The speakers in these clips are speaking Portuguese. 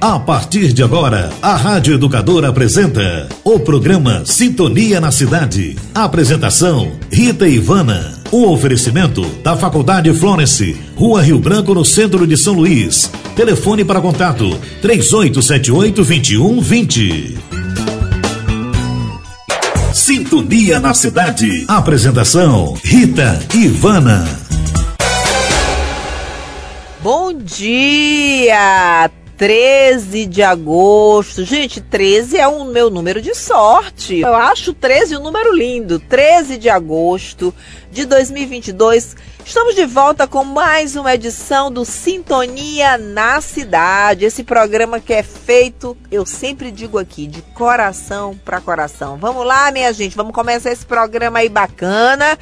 A partir de agora, a Rádio Educadora apresenta o programa Sintonia na Cidade. Apresentação: Rita Ivana. Um oferecimento da Faculdade Florence, Rua Rio Branco, no centro de São Luís. Telefone para contato: 3878-2120. Sintonia na Cidade. Apresentação: Rita Ivana. Bom dia! 13 de agosto. Gente, 13 é o meu número de sorte. Eu acho 13 um número lindo. 13 de agosto de 2022. Estamos de volta com mais uma edição do Sintonia na Cidade. Esse programa que é feito, eu sempre digo aqui, de coração para coração. Vamos lá, minha gente, vamos começar esse programa aí bacana.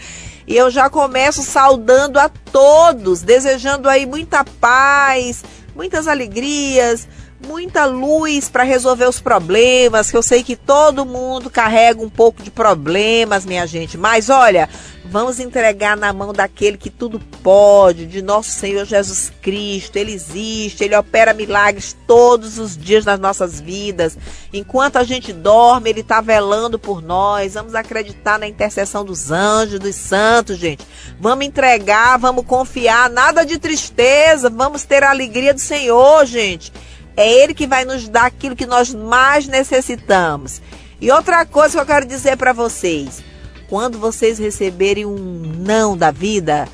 E eu já começo saudando a todos, desejando aí muita paz, muitas alegrias, muita luz para resolver os problemas, que eu sei que todo mundo carrega um pouco de problemas, minha gente. Mas olha, vamos entregar na mão daquele que tudo pode, de nosso Senhor Jesus Cristo. Ele existe, ele opera milagres todos os dias nas nossas vidas. Enquanto a gente dorme, ele está velando por nós. Vamos acreditar na intercessão dos anjos, dos santos, gente. Vamos entregar, vamos confiar, nada de tristeza, vamos ter a alegria do Senhor, gente. É Ele que vai nos dar aquilo que nós mais necessitamos. E outra coisa que eu quero dizer para vocês: quando vocês receberem um não da vida,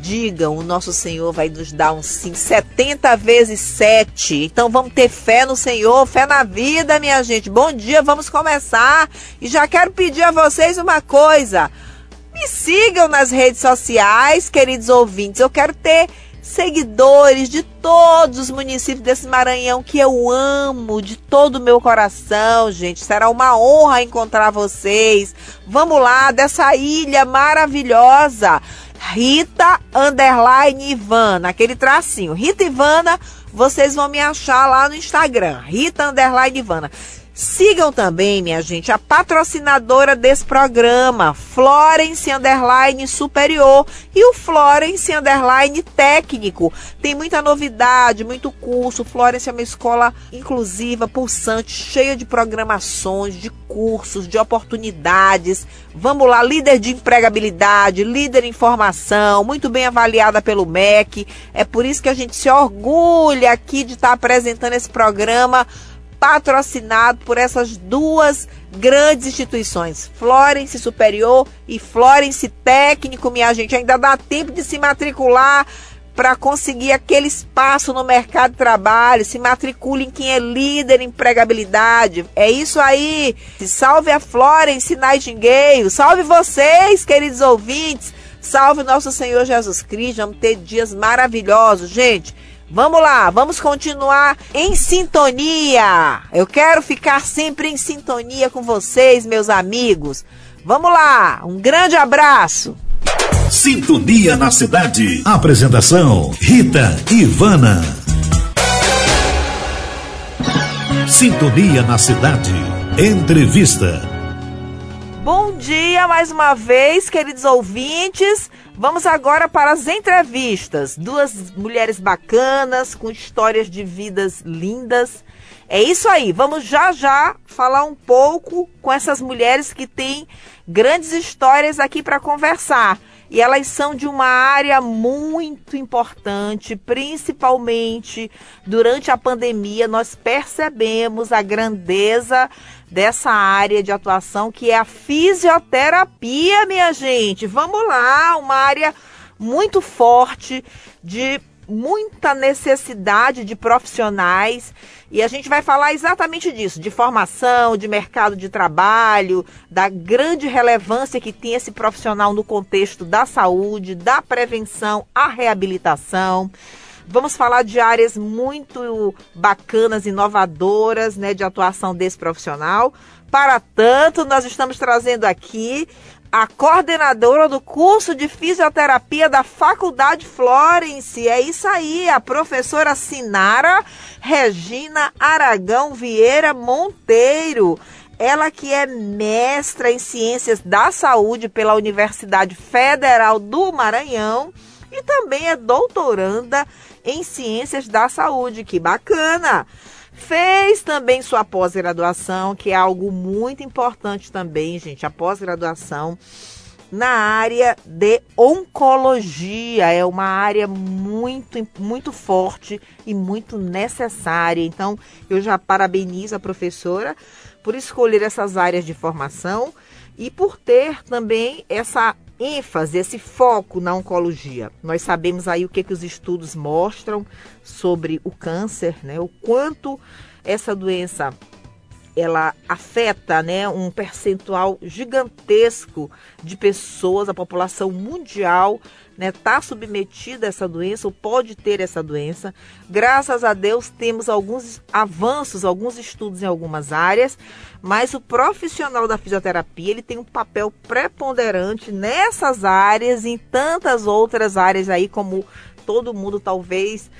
digam: o nosso Senhor vai nos dar um sim 70 vezes 7. Então vamos ter fé no Senhor, fé na vida, minha gente. Bom dia, vamos começar. E já quero pedir a vocês uma coisa. Me sigam nas redes sociais, queridos ouvintes. Eu quero ter seguidores de todos os municípios desse Maranhão que eu amo de todo o meu coração, gente. Será uma honra encontrar vocês. Vamos lá, dessa ilha maravilhosa. Rita Underline Ivana, aquele tracinho. Rita Ivana, vocês vão me achar lá no Instagram. Rita Underline Ivana. Sigam também, minha gente, a patrocinadora desse programa, Florence Underline Superior e o Florence Underline Técnico. Tem muita novidade, muito curso. Florence é uma escola inclusiva, pulsante, cheia de programações, de cursos, de oportunidades. Vamos lá, líder de empregabilidade, líder em formação, muito bem avaliada pelo MEC. É por isso que a gente se orgulha aqui de estar apresentando esse programa patrocinado por essas duas grandes instituições, Florence Superior e Florence Técnico, minha gente. Ainda dá tempo de se matricular para conseguir aquele espaço no mercado de trabalho. Se matricule em quem é líder em empregabilidade. É isso aí. Salve a Florence Nightingale. Salve vocês, queridos ouvintes. Salve nosso Senhor Jesus Cristo. Vamos ter dias maravilhosos, gente. Vamos lá, vamos continuar em sintonia. Eu quero ficar sempre em sintonia com vocês, meus amigos. Vamos lá, um grande abraço. Sintonia na cidade. Apresentação: Rita Ivana. Sintonia na cidade. Entrevista. Bom dia mais uma vez, queridos ouvintes. Vamos agora para as entrevistas. Duas mulheres bacanas, com histórias de vidas lindas. É isso aí, vamos já já falar um pouco com essas mulheres que têm grandes histórias aqui para conversar. E elas são de uma área muito importante, principalmente durante a pandemia, nós percebemos a grandeza dessa área de atuação que é a fisioterapia, minha gente. Vamos lá, uma área muito forte de muita necessidade de profissionais e a gente vai falar exatamente disso, de formação, de mercado de trabalho, da grande relevância que tem esse profissional no contexto da saúde, da prevenção, a reabilitação. Vamos falar de áreas muito bacanas, inovadoras, né, de atuação desse profissional. Para tanto, nós estamos trazendo aqui a coordenadora do curso de fisioterapia da Faculdade Florence. É isso aí, a professora Sinara Regina Aragão Vieira Monteiro. Ela que é mestra em Ciências da Saúde pela Universidade Federal do Maranhão e também é doutoranda em Ciências da Saúde. Que bacana! Fez também sua pós-graduação, que é algo muito importante também, gente. A pós-graduação na área de oncologia. É uma área muito, muito forte e muito necessária. Então, eu já parabenizo a professora por escolher essas áreas de formação e por ter também essa ênfase, esse foco na oncologia. Nós sabemos aí o que, que os estudos mostram sobre o câncer, né? O quanto essa doença ela afeta né, um percentual gigantesco de pessoas, a população mundial está né, tá submetida a essa doença ou pode ter essa doença. Graças a Deus temos alguns avanços, alguns estudos em algumas áreas, mas o profissional da fisioterapia ele tem um papel preponderante nessas áreas e em tantas outras áreas aí, como todo mundo talvez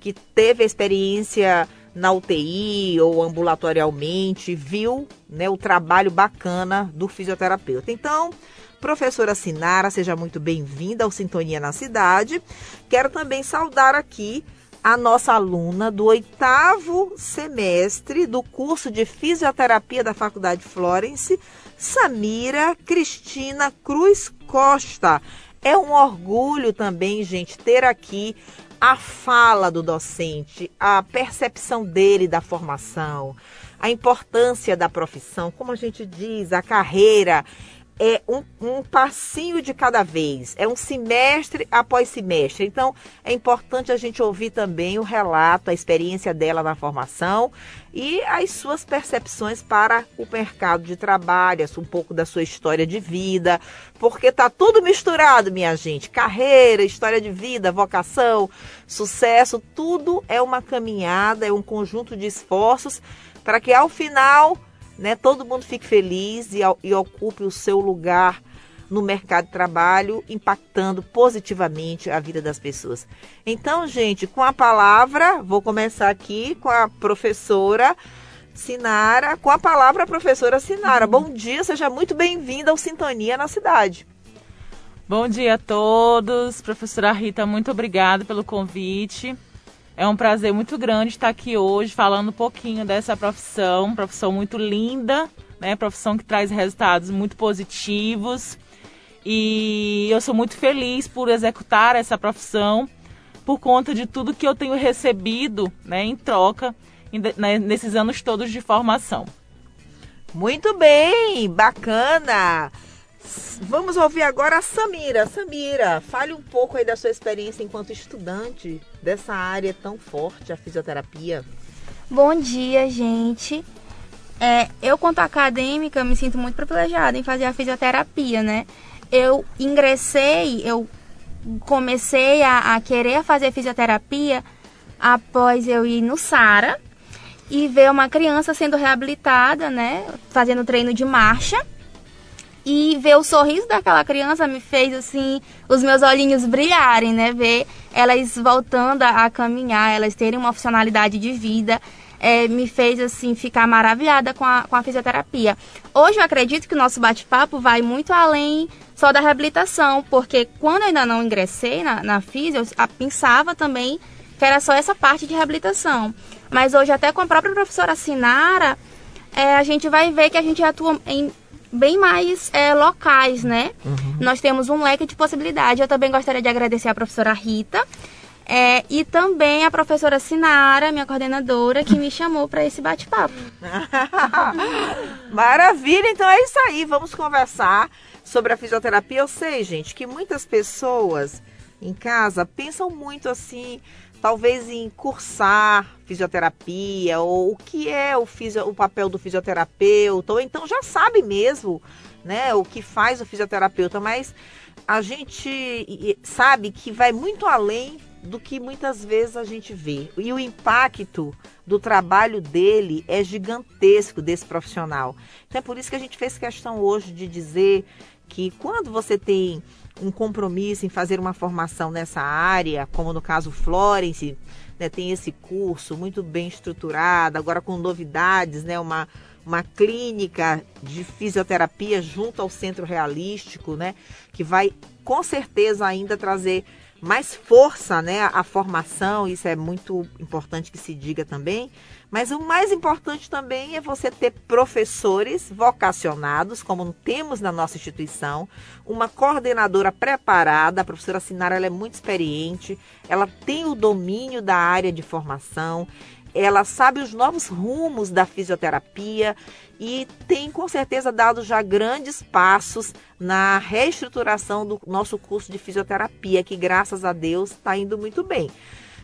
que teve a experiência na UTI ou ambulatorialmente, viu né, o trabalho bacana do fisioterapeuta. Então, professora Sinara, seja muito bem-vinda ao Sintonia na Cidade. Quero também saudar aqui a nossa aluna do oitavo semestre do curso de fisioterapia da Faculdade Florence, Samira Cristina Cruz Costa. É um orgulho também, gente, ter aqui a fala do docente, a percepção dele da formação, a importância da profissão, como a gente diz, a carreira é um, um, passinho de cada vez, é um semestre após semestre. Então, é importante a gente ouvir também o relato, a experiência dela na formação e as suas percepções para o mercado de trabalho, um pouco da sua história de vida, porque tá tudo misturado, minha gente. Carreira, história de vida, vocação, sucesso, tudo é uma caminhada, é um conjunto de esforços para que ao final né, todo mundo fique feliz e, e ocupe o seu lugar no mercado de trabalho, impactando positivamente a vida das pessoas. Então, gente, com a palavra, vou começar aqui com a professora Sinara, com a palavra a professora Sinara. Uhum. Bom dia, seja muito bem-vinda ao Sintonia na Cidade. Bom dia a todos. Professora Rita, muito obrigada pelo convite. É um prazer muito grande estar aqui hoje falando um pouquinho dessa profissão, profissão muito linda, né? Profissão que traz resultados muito positivos. E eu sou muito feliz por executar essa profissão por conta de tudo que eu tenho recebido, né, em troca né, nesses anos todos de formação. Muito bem, bacana. Vamos ouvir agora a Samira. Samira, fale um pouco aí da sua experiência enquanto estudante dessa área tão forte, a fisioterapia. Bom dia, gente. É, eu, quanto acadêmica, me sinto muito privilegiada em fazer a fisioterapia, né? Eu ingressei, eu comecei a, a querer fazer fisioterapia após eu ir no SARA e ver uma criança sendo reabilitada, né? Fazendo treino de marcha. E ver o sorriso daquela criança me fez, assim, os meus olhinhos brilharem, né? Ver elas voltando a caminhar, elas terem uma funcionalidade de vida. É, me fez assim ficar maravilhada com a, com a fisioterapia. Hoje eu acredito que o nosso bate-papo vai muito além só da reabilitação, porque quando eu ainda não ingressei na, na fisio, eu pensava também que era só essa parte de reabilitação. Mas hoje, até com a própria professora Sinara, é, a gente vai ver que a gente atua em bem mais é, locais, né? Uhum. Nós temos um leque de possibilidades. Eu também gostaria de agradecer a professora Rita é, e também a professora Sinara, minha coordenadora, que me chamou para esse bate-papo. Maravilha! Então é isso aí. Vamos conversar sobre a fisioterapia. Eu sei, gente, que muitas pessoas em casa pensam muito assim talvez em cursar fisioterapia, ou o que é o, fisio, o papel do fisioterapeuta, ou então já sabe mesmo né, o que faz o fisioterapeuta, mas a gente sabe que vai muito além do que muitas vezes a gente vê. E o impacto do trabalho dele é gigantesco desse profissional. Então é por isso que a gente fez questão hoje de dizer que quando você tem um compromisso em fazer uma formação nessa área, como no caso Florence, né, tem esse curso muito bem estruturado, agora com novidades, né, uma, uma clínica de fisioterapia junto ao centro realístico, né, que vai com certeza ainda trazer mais força, né, a formação, isso é muito importante que se diga também. Mas o mais importante também é você ter professores vocacionados, como temos na nossa instituição, uma coordenadora preparada, a professora Sinara ela é muito experiente, ela tem o domínio da área de formação, ela sabe os novos rumos da fisioterapia e tem com certeza dado já grandes passos na reestruturação do nosso curso de fisioterapia, que graças a Deus está indo muito bem.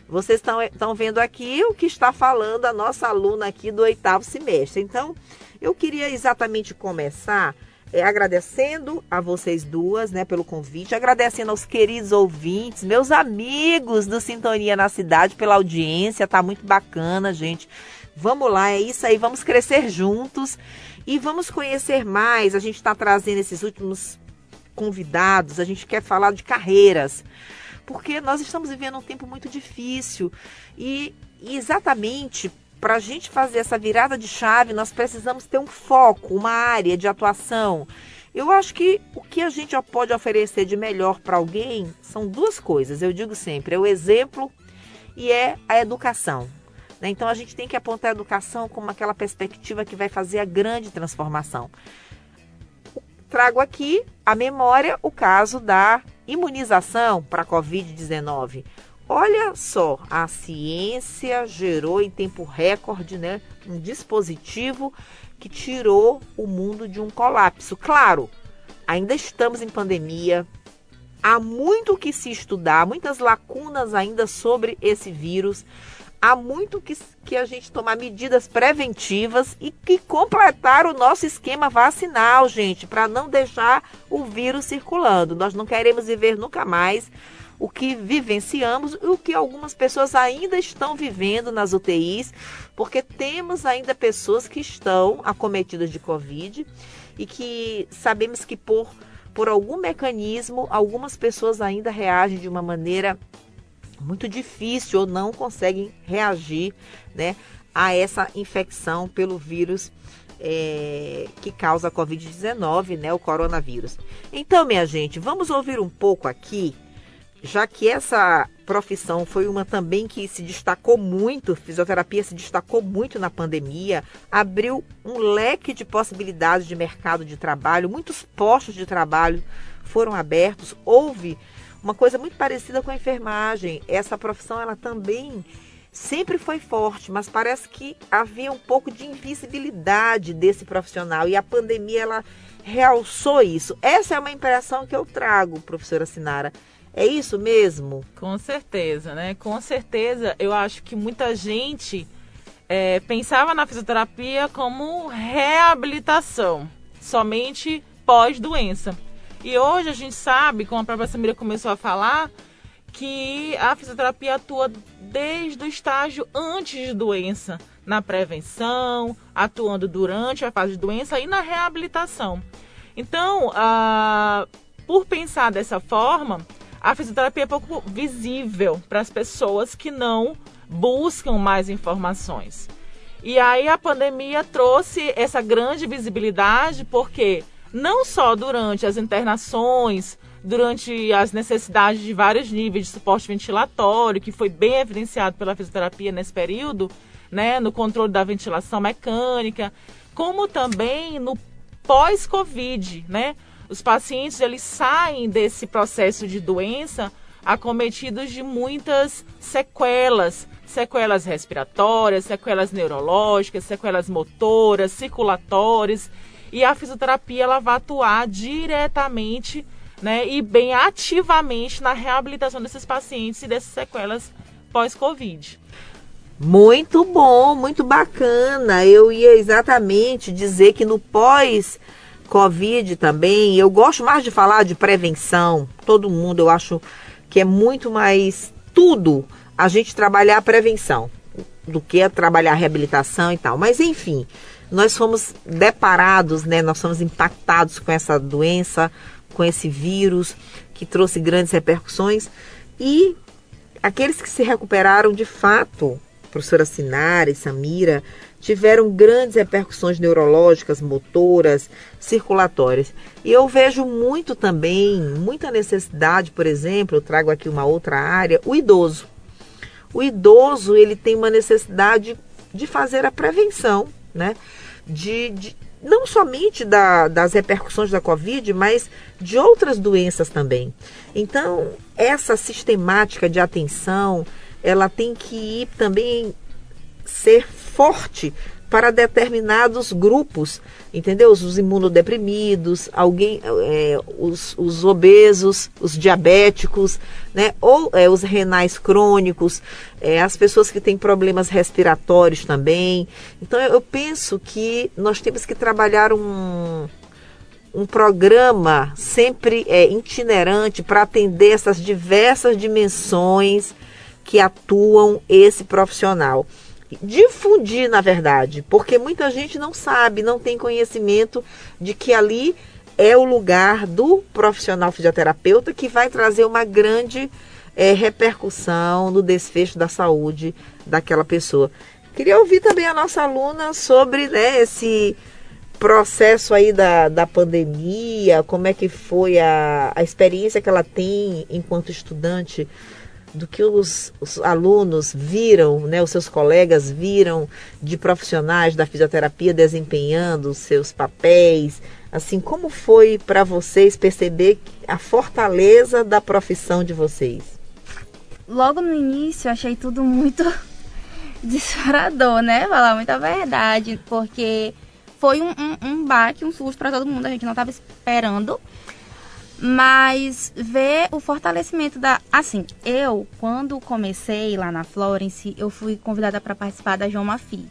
Vocês estão vendo aqui o que está falando a nossa aluna aqui do oitavo semestre. Então, eu queria exatamente começar é, agradecendo a vocês duas, né, pelo convite, agradecendo aos queridos ouvintes, meus amigos do Sintonia na Cidade pela audiência, tá muito bacana, gente. Vamos lá, é isso aí, vamos crescer juntos e vamos conhecer mais. A gente está trazendo esses últimos convidados, a gente quer falar de carreiras, porque nós estamos vivendo um tempo muito difícil e, e exatamente para a gente fazer essa virada de chave, nós precisamos ter um foco, uma área de atuação. Eu acho que o que a gente pode oferecer de melhor para alguém são duas coisas. Eu digo sempre: é o exemplo e é a educação. Né? Então a gente tem que apontar a educação como aquela perspectiva que vai fazer a grande transformação. Trago aqui a memória o caso da imunização para a Covid-19. Olha só, a ciência gerou em tempo recorde né, um dispositivo que tirou o mundo de um colapso. Claro, ainda estamos em pandemia, há muito que se estudar, muitas lacunas ainda sobre esse vírus, há muito que, que a gente tomar medidas preventivas e que completar o nosso esquema vacinal, gente, para não deixar o vírus circulando. Nós não queremos viver nunca mais o que vivenciamos e o que algumas pessoas ainda estão vivendo nas UTIs, porque temos ainda pessoas que estão acometidas de Covid e que sabemos que por, por algum mecanismo algumas pessoas ainda reagem de uma maneira muito difícil ou não conseguem reagir né, a essa infecção pelo vírus é, que causa a Covid-19, né, o coronavírus. Então, minha gente, vamos ouvir um pouco aqui já que essa profissão foi uma também que se destacou muito, fisioterapia se destacou muito na pandemia, abriu um leque de possibilidades de mercado de trabalho, muitos postos de trabalho foram abertos, houve uma coisa muito parecida com a enfermagem. Essa profissão ela também sempre foi forte, mas parece que havia um pouco de invisibilidade desse profissional e a pandemia ela realçou isso. Essa é uma impressão que eu trago, professora Sinara é isso mesmo? Com certeza, né? Com certeza, eu acho que muita gente é, pensava na fisioterapia como reabilitação, somente pós-doença. E hoje a gente sabe, como a própria Samira começou a falar, que a fisioterapia atua desde o estágio antes de doença, na prevenção, atuando durante a fase de doença e na reabilitação. Então, ah, por pensar dessa forma, a fisioterapia é pouco visível para as pessoas que não buscam mais informações. E aí a pandemia trouxe essa grande visibilidade porque não só durante as internações, durante as necessidades de vários níveis de suporte ventilatório, que foi bem evidenciado pela fisioterapia nesse período, né, no controle da ventilação mecânica, como também no pós-Covid, né? Os pacientes eles saem desse processo de doença acometidos de muitas sequelas, sequelas respiratórias, sequelas neurológicas, sequelas motoras, circulatórias, e a fisioterapia ela vai atuar diretamente, né, e bem ativamente na reabilitação desses pacientes e dessas sequelas pós-Covid. Muito bom, muito bacana. Eu ia exatamente dizer que no pós Covid também. Eu gosto mais de falar de prevenção. Todo mundo, eu acho que é muito mais tudo a gente trabalhar a prevenção do que trabalhar a reabilitação e tal. Mas enfim, nós fomos deparados, né? Nós fomos impactados com essa doença, com esse vírus que trouxe grandes repercussões e aqueles que se recuperaram de fato professora Sinara e Samira, tiveram grandes repercussões neurológicas, motoras, circulatórias. E eu vejo muito também, muita necessidade, por exemplo, eu trago aqui uma outra área, o idoso. O idoso, ele tem uma necessidade de fazer a prevenção, né? De, de não somente da, das repercussões da Covid, mas de outras doenças também. Então, essa sistemática de atenção, ela tem que ir também ser forte para determinados grupos, entendeu? Os imunodeprimidos, alguém, é, os, os, obesos, os diabéticos, né? Ou é, os renais crônicos, é, as pessoas que têm problemas respiratórios também. Então eu, eu penso que nós temos que trabalhar um, um programa sempre é, itinerante para atender essas diversas dimensões que atuam esse profissional difundir, na verdade, porque muita gente não sabe, não tem conhecimento de que ali é o lugar do profissional fisioterapeuta que vai trazer uma grande é, repercussão no desfecho da saúde daquela pessoa. Queria ouvir também a nossa aluna sobre né, esse processo aí da, da pandemia, como é que foi a, a experiência que ela tem enquanto estudante do que os, os, alunos viram, né, os seus colegas viram de profissionais da fisioterapia desempenhando seus papéis. Assim, como foi para vocês perceber a fortaleza da profissão de vocês? Logo no início, achei tudo muito desesperador, né? Falar muita verdade, porque foi um, um, um baque, um susto para todo mundo. A gente não estava esperando mas ver o fortalecimento da. Assim, eu, quando comecei lá na Florence, eu fui convidada para participar da João Mafi,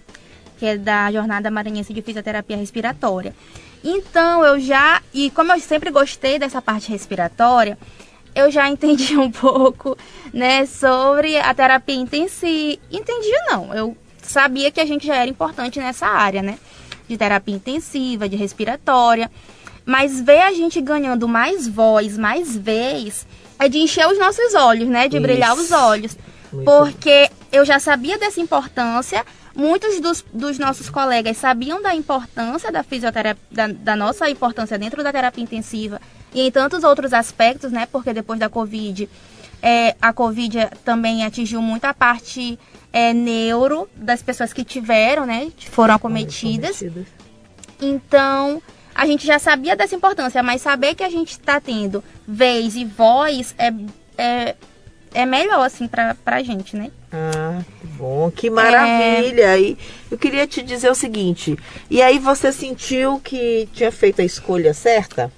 que é da Jornada Maranhense de Fisioterapia Respiratória. Então, eu já. E como eu sempre gostei dessa parte respiratória, eu já entendi um pouco, né, sobre a terapia intensiva. Entendia não, eu sabia que a gente já era importante nessa área, né? De terapia intensiva, de respiratória. Mas ver a gente ganhando mais voz, mais vez, é de encher os nossos olhos, né? De Isso. brilhar os olhos. Muito porque eu já sabia dessa importância, muitos dos, dos, nossos colegas sabiam da importância da fisioterapia, da, da, nossa importância dentro da terapia intensiva e em tantos outros aspectos, né? Porque depois da Covid, é, a Covid também atingiu muito a parte é, neuro das pessoas que tiveram, né? Foram acometidas. Então, a gente já sabia dessa importância, mas saber que a gente está tendo vez e voz é, é, é melhor, assim, pra, pra gente, né? Ah, que bom, que maravilha! É... E eu queria te dizer o seguinte: e aí você sentiu que tinha feito a escolha certa?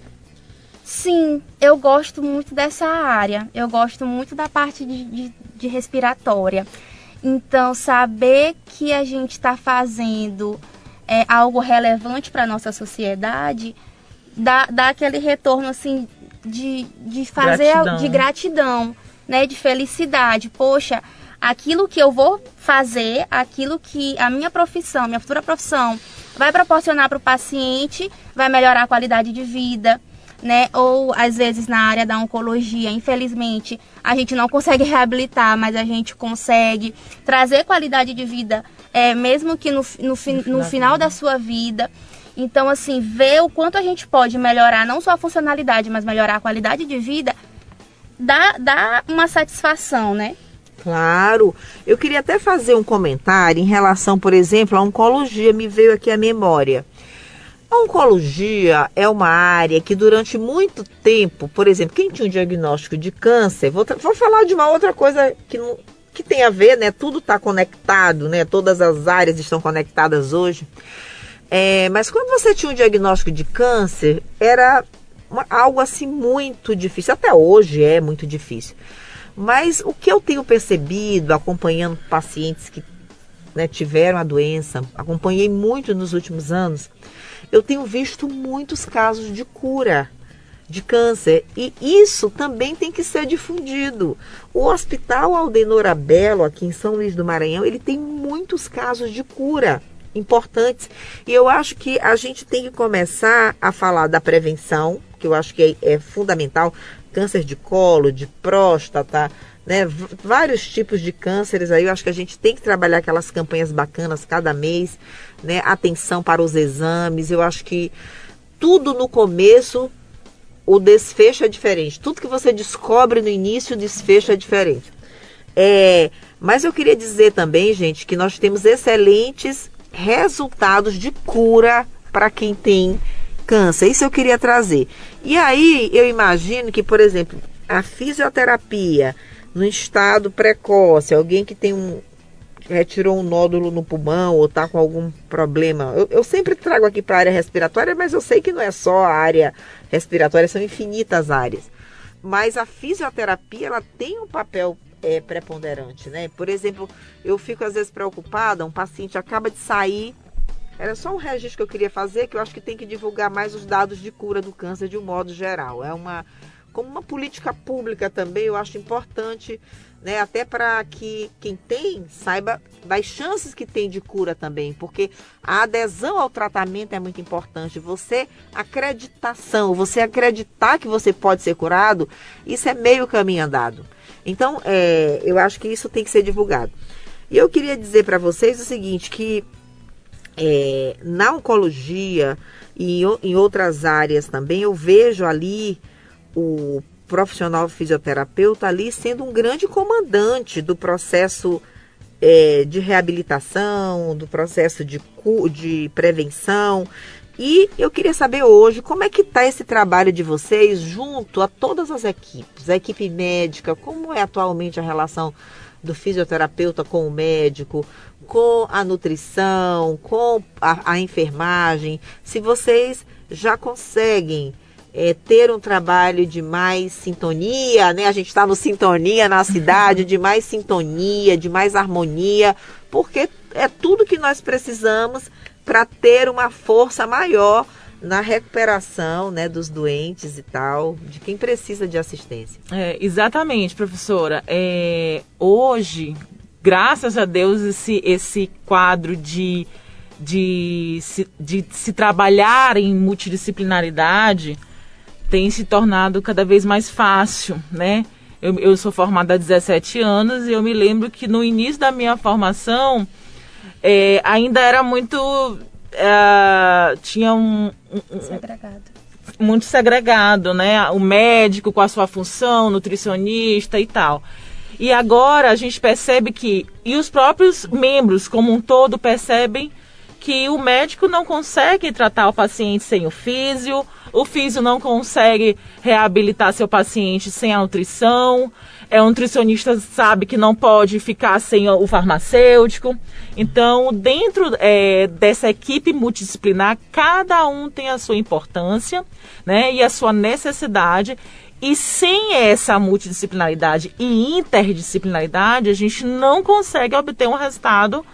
Sim, eu gosto muito dessa área. Eu gosto muito da parte de, de, de respiratória. Então, saber que a gente está fazendo é, algo relevante para a nossa sociedade, dá, dá aquele retorno assim de, de fazer gratidão. de gratidão, né? De felicidade. Poxa, aquilo que eu vou fazer, aquilo que a minha profissão, minha futura profissão, vai proporcionar para o paciente, vai melhorar a qualidade de vida. Né? Ou às vezes na área da oncologia, infelizmente, a gente não consegue reabilitar, mas a gente consegue trazer qualidade de vida é, mesmo que no, no, no, no final da sua vida. Então, assim, ver o quanto a gente pode melhorar não só a funcionalidade, mas melhorar a qualidade de vida, dá, dá uma satisfação, né? Claro. Eu queria até fazer um comentário em relação, por exemplo, à oncologia, me veio aqui a memória. A oncologia é uma área que durante muito tempo, por exemplo, quem tinha um diagnóstico de câncer, vou, vou falar de uma outra coisa que não, que tem a ver, né? Tudo está conectado, né? Todas as áreas estão conectadas hoje. É, mas quando você tinha um diagnóstico de câncer, era uma, algo assim muito difícil. Até hoje é muito difícil. Mas o que eu tenho percebido, acompanhando pacientes que né, tiveram a doença, acompanhei muito nos últimos anos, eu tenho visto muitos casos de cura de câncer. E isso também tem que ser difundido. O Hospital Aldenor Abelo, aqui em São Luís do Maranhão, ele tem muitos casos de cura importantes. E eu acho que a gente tem que começar a falar da prevenção, que eu acho que é, é fundamental. Câncer de colo, de próstata, né? Vários tipos de cânceres aí, eu acho que a gente tem que trabalhar aquelas campanhas bacanas cada mês, né? Atenção para os exames, eu acho que tudo no começo o desfecho é diferente. Tudo que você descobre no início, o desfecho é diferente. É, mas eu queria dizer também, gente, que nós temos excelentes resultados de cura para quem tem câncer. Isso eu queria trazer. E aí eu imagino que, por exemplo, a fisioterapia no estado precoce, alguém que tem um retirou um nódulo no pulmão ou está com algum problema. Eu, eu sempre trago aqui para a área respiratória, mas eu sei que não é só a área respiratória, são infinitas áreas. Mas a fisioterapia ela tem um papel é, preponderante, né? Por exemplo, eu fico às vezes preocupada, um paciente acaba de sair era só um registro que eu queria fazer, que eu acho que tem que divulgar mais os dados de cura do câncer de um modo geral. É uma como uma política pública também, eu acho importante, né, até para que quem tem saiba das chances que tem de cura também, porque a adesão ao tratamento é muito importante. Você acreditação, você acreditar que você pode ser curado, isso é meio caminho andado. Então, é, eu acho que isso tem que ser divulgado. E eu queria dizer para vocês o seguinte, que é, na oncologia e em outras áreas também, eu vejo ali o profissional fisioterapeuta ali sendo um grande comandante do processo é, de reabilitação, do processo de, de prevenção. E eu queria saber hoje como é que está esse trabalho de vocês junto a todas as equipes, a equipe médica, como é atualmente a relação do fisioterapeuta com o médico, com a nutrição, com a, a enfermagem, se vocês já conseguem é, ter um trabalho de mais sintonia, né? A gente está no sintonia na cidade, de mais sintonia, de mais harmonia, porque é tudo que nós precisamos para ter uma força maior na recuperação né, dos doentes e tal, de quem precisa de assistência. É, exatamente, professora. É, hoje, graças a Deus, esse, esse quadro de, de, de, de se trabalhar em multidisciplinaridade tem se tornado cada vez mais fácil, né? Eu, eu sou formada há 17 anos e eu me lembro que no início da minha formação é, ainda era muito. É, tinha um, um, segregado. Muito segregado, né? O médico com a sua função, nutricionista e tal. E agora a gente percebe que, e os próprios membros como um todo percebem que o médico não consegue tratar o paciente sem o físio, o físio não consegue reabilitar seu paciente sem a nutrição, é, o nutricionista sabe que não pode ficar sem o farmacêutico. Então, dentro é, dessa equipe multidisciplinar, cada um tem a sua importância né, e a sua necessidade. E sem essa multidisciplinaridade e interdisciplinaridade, a gente não consegue obter um resultado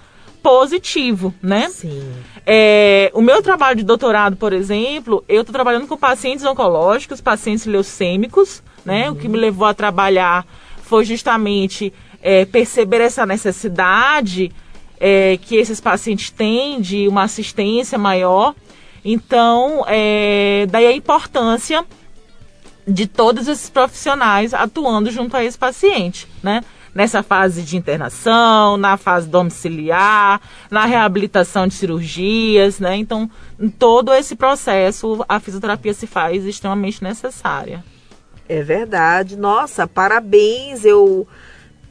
positivo, né? Sim. É, o meu trabalho de doutorado, por exemplo, eu estou trabalhando com pacientes oncológicos, pacientes leucêmicos, né? Uhum. O que me levou a trabalhar foi justamente é, perceber essa necessidade é, que esses pacientes têm de uma assistência maior. Então, é, daí a importância de todos esses profissionais atuando junto a esse paciente, né? Nessa fase de internação, na fase domiciliar, na reabilitação de cirurgias, né? Então, em todo esse processo, a fisioterapia se faz extremamente necessária. É verdade. Nossa, parabéns. Eu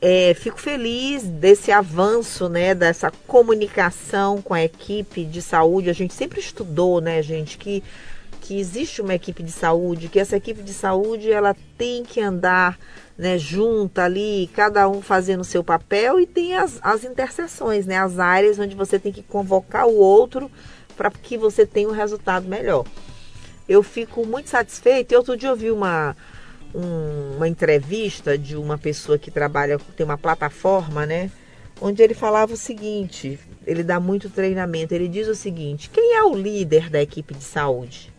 é, fico feliz desse avanço, né? Dessa comunicação com a equipe de saúde. A gente sempre estudou, né, gente, que que existe uma equipe de saúde, que essa equipe de saúde ela tem que andar né, junta ali, cada um fazendo o seu papel e tem as, as interseções, né, as áreas onde você tem que convocar o outro para que você tenha um resultado melhor. Eu fico muito satisfeita. Outro dia eu vi uma, um, uma entrevista de uma pessoa que trabalha, tem uma plataforma, né? Onde ele falava o seguinte: ele dá muito treinamento. Ele diz o seguinte: quem é o líder da equipe de saúde?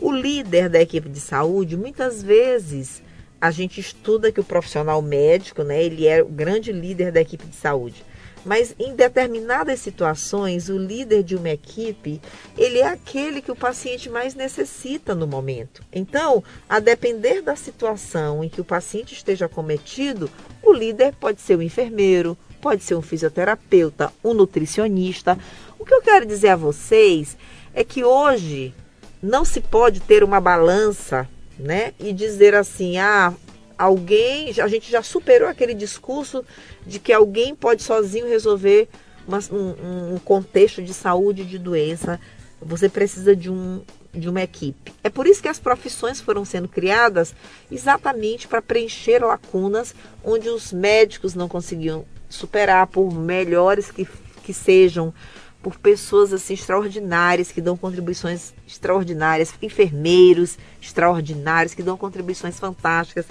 O líder da equipe de saúde, muitas vezes, a gente estuda que o profissional médico, né, ele é o grande líder da equipe de saúde. Mas em determinadas situações, o líder de uma equipe, ele é aquele que o paciente mais necessita no momento. Então, a depender da situação em que o paciente esteja cometido, o líder pode ser o enfermeiro, pode ser um fisioterapeuta, um nutricionista. O que eu quero dizer a vocês é que hoje não se pode ter uma balança, né, e dizer assim: "Ah, alguém, a gente já superou aquele discurso de que alguém pode sozinho resolver uma, um, um, contexto de saúde de doença. Você precisa de, um, de uma equipe. É por isso que as profissões foram sendo criadas exatamente para preencher lacunas onde os médicos não conseguiam superar, por melhores que, que sejam, por pessoas assim extraordinárias que dão contribuições extraordinárias, enfermeiros extraordinários que dão contribuições fantásticas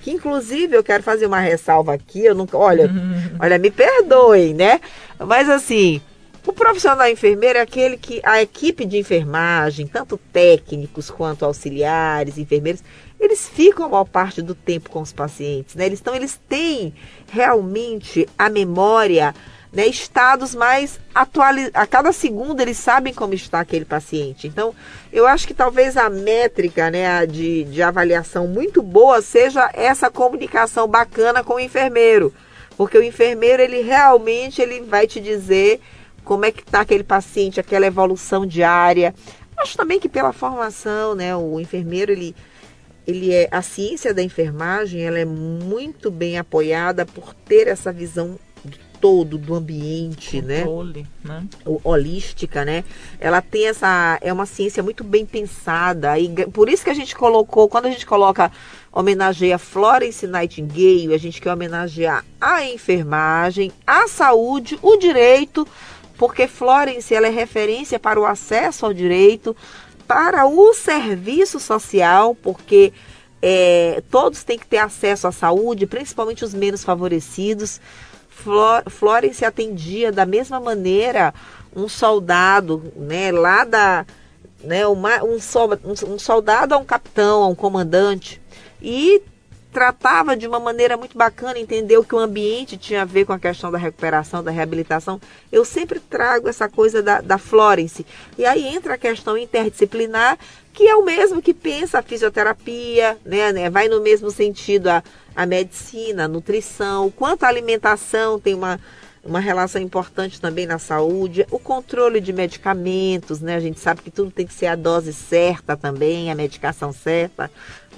que inclusive eu quero fazer uma ressalva aqui, eu nunca, olha, olha, me perdoem, né? Mas assim, o profissional enfermeiro é aquele que a equipe de enfermagem, tanto técnicos quanto auxiliares, enfermeiros, eles ficam a maior parte do tempo com os pacientes, né? Eles, então eles têm realmente a memória né, estados mais atualizados. A cada segundo eles sabem como está aquele paciente. Então, eu acho que talvez a métrica né, de, de avaliação muito boa seja essa comunicação bacana com o enfermeiro. Porque o enfermeiro, ele realmente ele vai te dizer como é que está aquele paciente, aquela evolução diária. Acho também que pela formação, né, o enfermeiro, ele ele é a ciência da enfermagem, ela é muito bem apoiada por ter essa visão todo do ambiente, né? Controle, né? né? Holística, né? Ela tem essa é uma ciência muito bem pensada e por isso que a gente colocou, quando a gente coloca homenageia Florence Nightingale, a gente quer homenagear a enfermagem, a saúde, o direito, porque Florence ela é referência para o acesso ao direito, para o serviço social, porque é, todos têm que ter acesso à saúde, principalmente os menos favorecidos. Florence atendia da mesma maneira um soldado, né, lá da, né, uma, um, um soldado a um capitão, a um comandante, e tratava de uma maneira muito bacana, entendeu que o ambiente tinha a ver com a questão da recuperação, da reabilitação. Eu sempre trago essa coisa da, da Florence. E aí entra a questão interdisciplinar, que é o mesmo que pensa a fisioterapia, né, né vai no mesmo sentido a a medicina, a nutrição, quanto a alimentação tem uma, uma relação importante também na saúde, o controle de medicamentos, né? A gente sabe que tudo tem que ser a dose certa também, a medicação certa,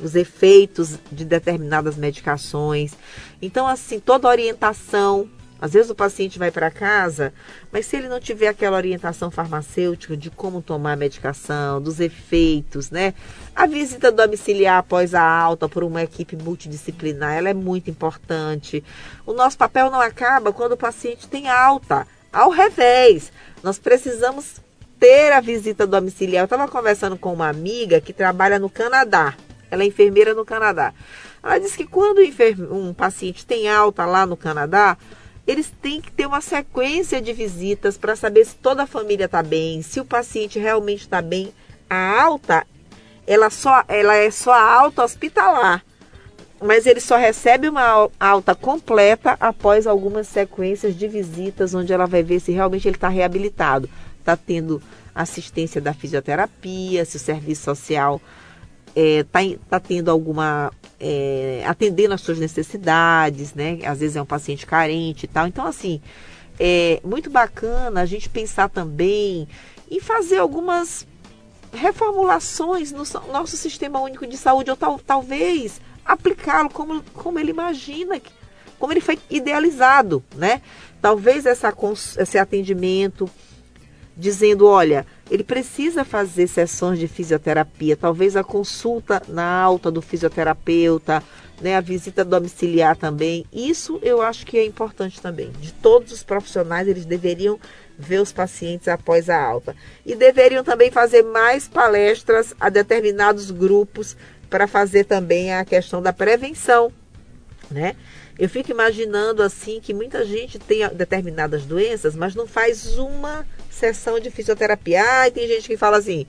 os efeitos de determinadas medicações. Então, assim, toda orientação às vezes o paciente vai para casa, mas se ele não tiver aquela orientação farmacêutica de como tomar a medicação, dos efeitos, né? A visita domiciliar após a alta por uma equipe multidisciplinar, ela é muito importante. O nosso papel não acaba quando o paciente tem alta. Ao revés, nós precisamos ter a visita domiciliar. Eu estava conversando com uma amiga que trabalha no Canadá. Ela é enfermeira no Canadá. Ela disse que quando um paciente tem alta lá no Canadá, eles têm que ter uma sequência de visitas para saber se toda a família está bem, se o paciente realmente está bem. A alta, ela, só, ela é só alta hospitalar, mas ele só recebe uma alta completa após algumas sequências de visitas, onde ela vai ver se realmente ele está reabilitado, está tendo assistência da fisioterapia, se o serviço social está é, tá tendo alguma. É, atendendo às suas necessidades, né? Às vezes é um paciente carente e tal. Então, assim, é muito bacana a gente pensar também em fazer algumas reformulações no nosso sistema único de saúde, ou tal, talvez aplicá-lo como, como ele imagina, como ele foi idealizado, né? Talvez essa, esse atendimento dizendo, olha, ele precisa fazer sessões de fisioterapia, talvez a consulta na alta do fisioterapeuta, né, a visita domiciliar também. Isso eu acho que é importante também. De todos os profissionais, eles deveriam ver os pacientes após a alta. E deveriam também fazer mais palestras a determinados grupos para fazer também a questão da prevenção, né? Eu fico imaginando assim que muita gente tem determinadas doenças, mas não faz uma sessão de fisioterapia. Ah, tem gente que fala assim: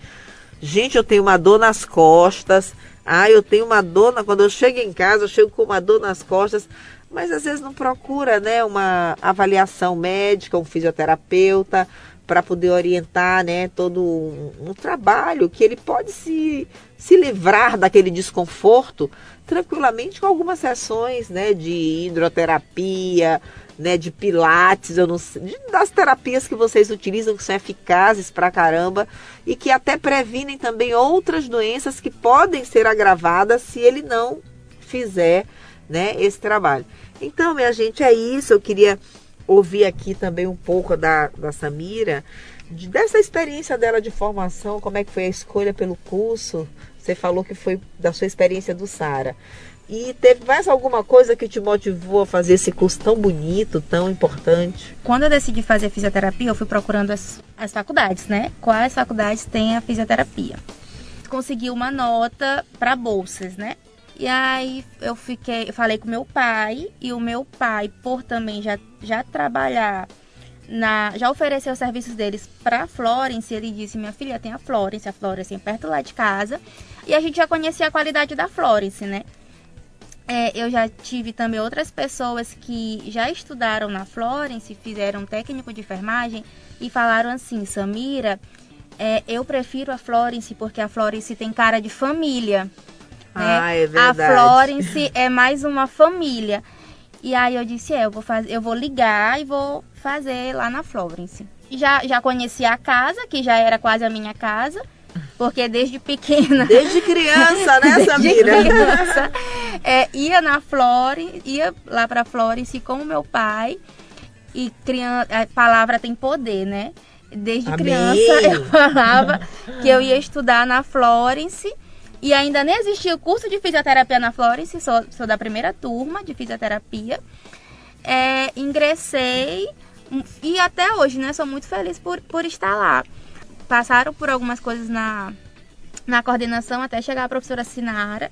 gente, eu tenho uma dor nas costas. Ah, eu tenho uma dor. Na... Quando eu chego em casa, eu chego com uma dor nas costas. mas às vezes não procura né, uma avaliação médica, um fisioterapeuta, para poder orientar né, todo um, um, trabalho que ele pode se, se livrar daquele desconforto tranquilamente com algumas sessões né, de hidroterapia, né, de pilates, eu não sei, de, das terapias que vocês utilizam que são eficazes pra caramba e que até previnem também outras doenças que podem ser agravadas se ele não fizer, né, esse trabalho. Então, minha gente, é isso. Eu queria ouvir aqui também um pouco da, da Samira, de, dessa experiência dela de formação, como é que foi a escolha pelo curso. Você falou que foi da sua experiência do Sara. E teve mais alguma coisa que te motivou a fazer esse curso tão bonito, tão importante? Quando eu decidi fazer fisioterapia, eu fui procurando as, as faculdades, né? Quais faculdades têm a fisioterapia? Consegui uma nota para bolsas, né? E aí eu fiquei, eu falei com meu pai e o meu pai, por também já, já trabalhar na, já ofereceu os serviços deles para Florence, ele disse: "Minha filha, tem a Florence, a Florence é perto lá de casa". E a gente já conhecia a qualidade da Florence, né? É, eu já tive também outras pessoas que já estudaram na Florence, fizeram técnico de enfermagem e falaram assim, Samira, é, eu prefiro a Florence porque a Florence tem cara de família. Né? Ah, é verdade. A Florence é mais uma família. E aí eu disse, é, eu vou fazer, eu vou ligar e vou fazer lá na Florence. Já, já conheci a casa, que já era quase a minha casa. Porque desde pequena. Desde criança, né, Samira? criança, é, ia na Flore, ia lá pra Florence com o meu pai. E criança, a palavra tem poder, né? Desde criança eu falava que eu ia estudar na Florence. E ainda nem existia o curso de fisioterapia na Florence, sou, sou da primeira turma de fisioterapia. É, ingressei e até hoje, né? Sou muito feliz por, por estar lá passaram por algumas coisas na, na coordenação até chegar a professora Sinara.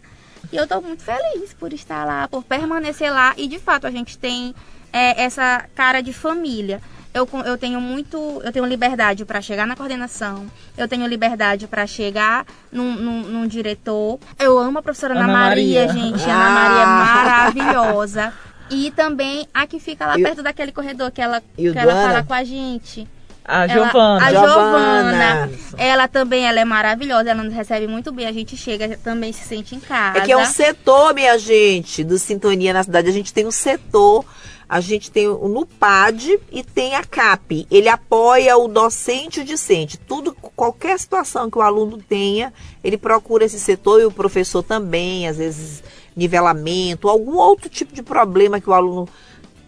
E eu estou muito feliz por estar lá, por permanecer lá. E de fato a gente tem é, essa cara de família. Eu, eu tenho muito, eu tenho liberdade para chegar na coordenação, eu tenho liberdade para chegar num, num, num, diretor. Eu amo a professora Ana, Ana Maria, Maria, gente. Ah. Ana Maria é maravilhosa. E também a que fica lá perto daquele corredor que ela, que ela fala com a gente. A Giovana. A Giovana. Ela também ela é maravilhosa, ela nos recebe muito bem. A gente chega também se sente em casa. É que é um setor, minha gente, do Sintonia na Cidade. A gente tem um setor. A gente tem o NUPAD e tem a CAP. Ele apoia o docente e o discente. Tudo, qualquer situação que o aluno tenha, ele procura esse setor e o professor também, às vezes nivelamento, algum outro tipo de problema que o aluno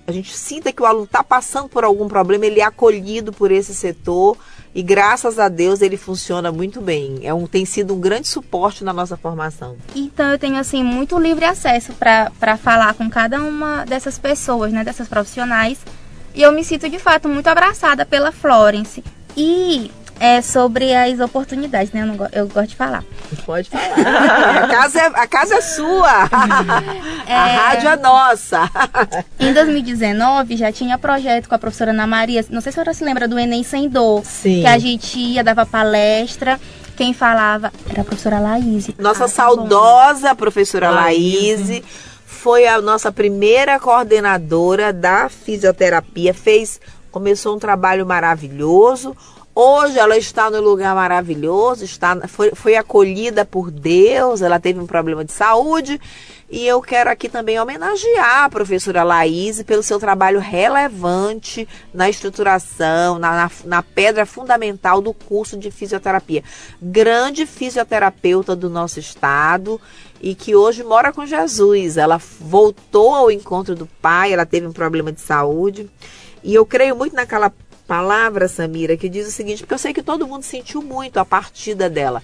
a gente sinta que o aluno está passando por algum problema, ele é acolhido por esse setor e graças a Deus ele funciona muito bem. É um, tem sido um grande suporte na nossa formação. Então eu tenho assim muito livre acesso para falar com cada uma dessas pessoas, né, dessas profissionais. E eu me sinto de fato muito abraçada pela Florence. E é sobre as oportunidades, né? Eu, não, eu gosto de falar. Pode falar. a, casa é, a casa é sua. É, a rádio é nossa. em 2019 já tinha projeto com a professora Ana Maria. Não sei se a senhora se lembra do Enem Sem Dor. Sim. Que a gente ia, dava palestra. Quem falava era a professora Laís. Nossa ah, tá saudosa bom. professora Laís. Foi a nossa primeira coordenadora da fisioterapia. Fez, começou um trabalho maravilhoso Hoje ela está no lugar maravilhoso, está, foi, foi acolhida por Deus, ela teve um problema de saúde. E eu quero aqui também homenagear a professora Laís pelo seu trabalho relevante na estruturação, na, na, na, pedra fundamental do curso de fisioterapia. Grande fisioterapeuta do nosso estado e que hoje mora com Jesus. Ela voltou ao encontro do pai, ela teve um problema de saúde. E eu creio muito naquela palavra, Samira, que diz o seguinte, porque eu sei que todo mundo sentiu muito a partida dela.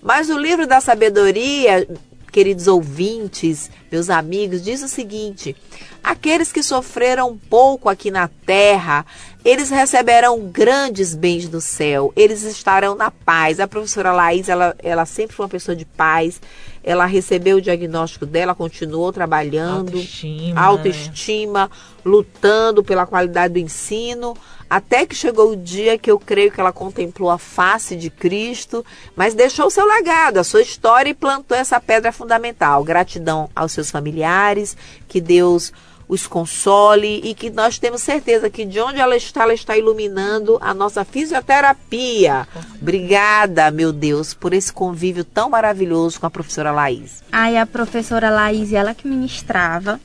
Mas o livro da sabedoria, queridos ouvintes, meus amigos, diz o seguinte: aqueles que sofreram pouco aqui na terra, eles receberão grandes bens do céu, eles estarão na paz. A professora Laís, ela, ela sempre foi uma pessoa de paz. Ela recebeu o diagnóstico dela, continuou trabalhando, autoestima, autoestima lutando pela qualidade do ensino, até que chegou o dia que eu creio que ela contemplou a face de Cristo, mas deixou o seu legado, a sua história e plantou essa pedra fundamental. Gratidão aos seus familiares, que Deus os console e que nós temos certeza que de onde ela está, ela está iluminando a nossa fisioterapia. Obrigada, meu Deus, por esse convívio tão maravilhoso com a professora Laís. Aí a professora Laís, ela que ministrava.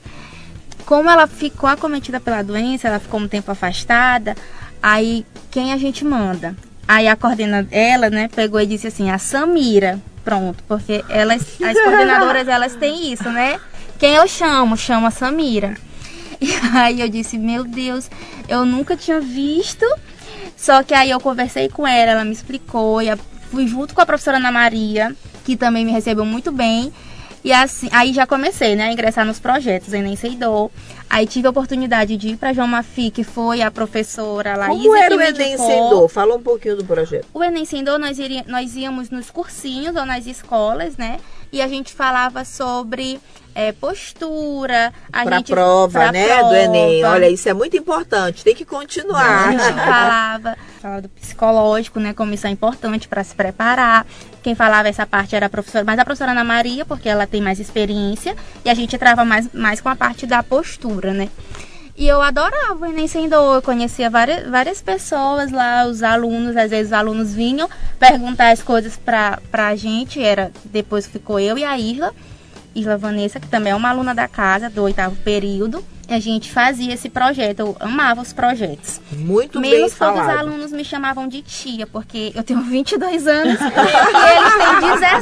Como ela ficou acometida pela doença, ela ficou um tempo afastada, aí quem a gente manda? Aí a coordenadora, ela, né, pegou e disse assim, a Samira, pronto, porque elas, as coordenadoras, elas têm isso, né? Quem eu chamo? Chamo a Samira. E aí eu disse, meu Deus, eu nunca tinha visto. Só que aí eu conversei com ela, ela me explicou, e fui junto com a professora Ana Maria, que também me recebeu muito bem. E assim, aí já comecei, né, a ingressar nos projetos Enem Seidor. Aí tive a oportunidade de ir para João Mafi, que foi a professora Laís. Como era o Enem Seidor? Fala um pouquinho do projeto. O Enem Seidor, nós, iria, nós íamos nos cursinhos ou nas escolas, né? E a gente falava sobre é, postura. A prova, né, prova. do Enem. Olha, isso é muito importante, tem que continuar. A gente falava, falava do psicológico, né, como isso é importante para se preparar. Quem falava essa parte era a professora, mas a professora Ana Maria, porque ela tem mais experiência, e a gente entrava mais, mais com a parte da postura, né. E eu adorava o Enem Sem Dor, eu conhecia várias, várias pessoas lá, os alunos, às vezes os alunos vinham perguntar as coisas pra, pra gente, era, depois ficou eu e a Isla, Isla Vanessa, que também é uma aluna da casa, do oitavo período. A gente fazia esse projeto, eu amava os projetos. Muito Mesmo bem falado. todos os alunos me chamavam de tia, porque eu tenho 22 anos e eles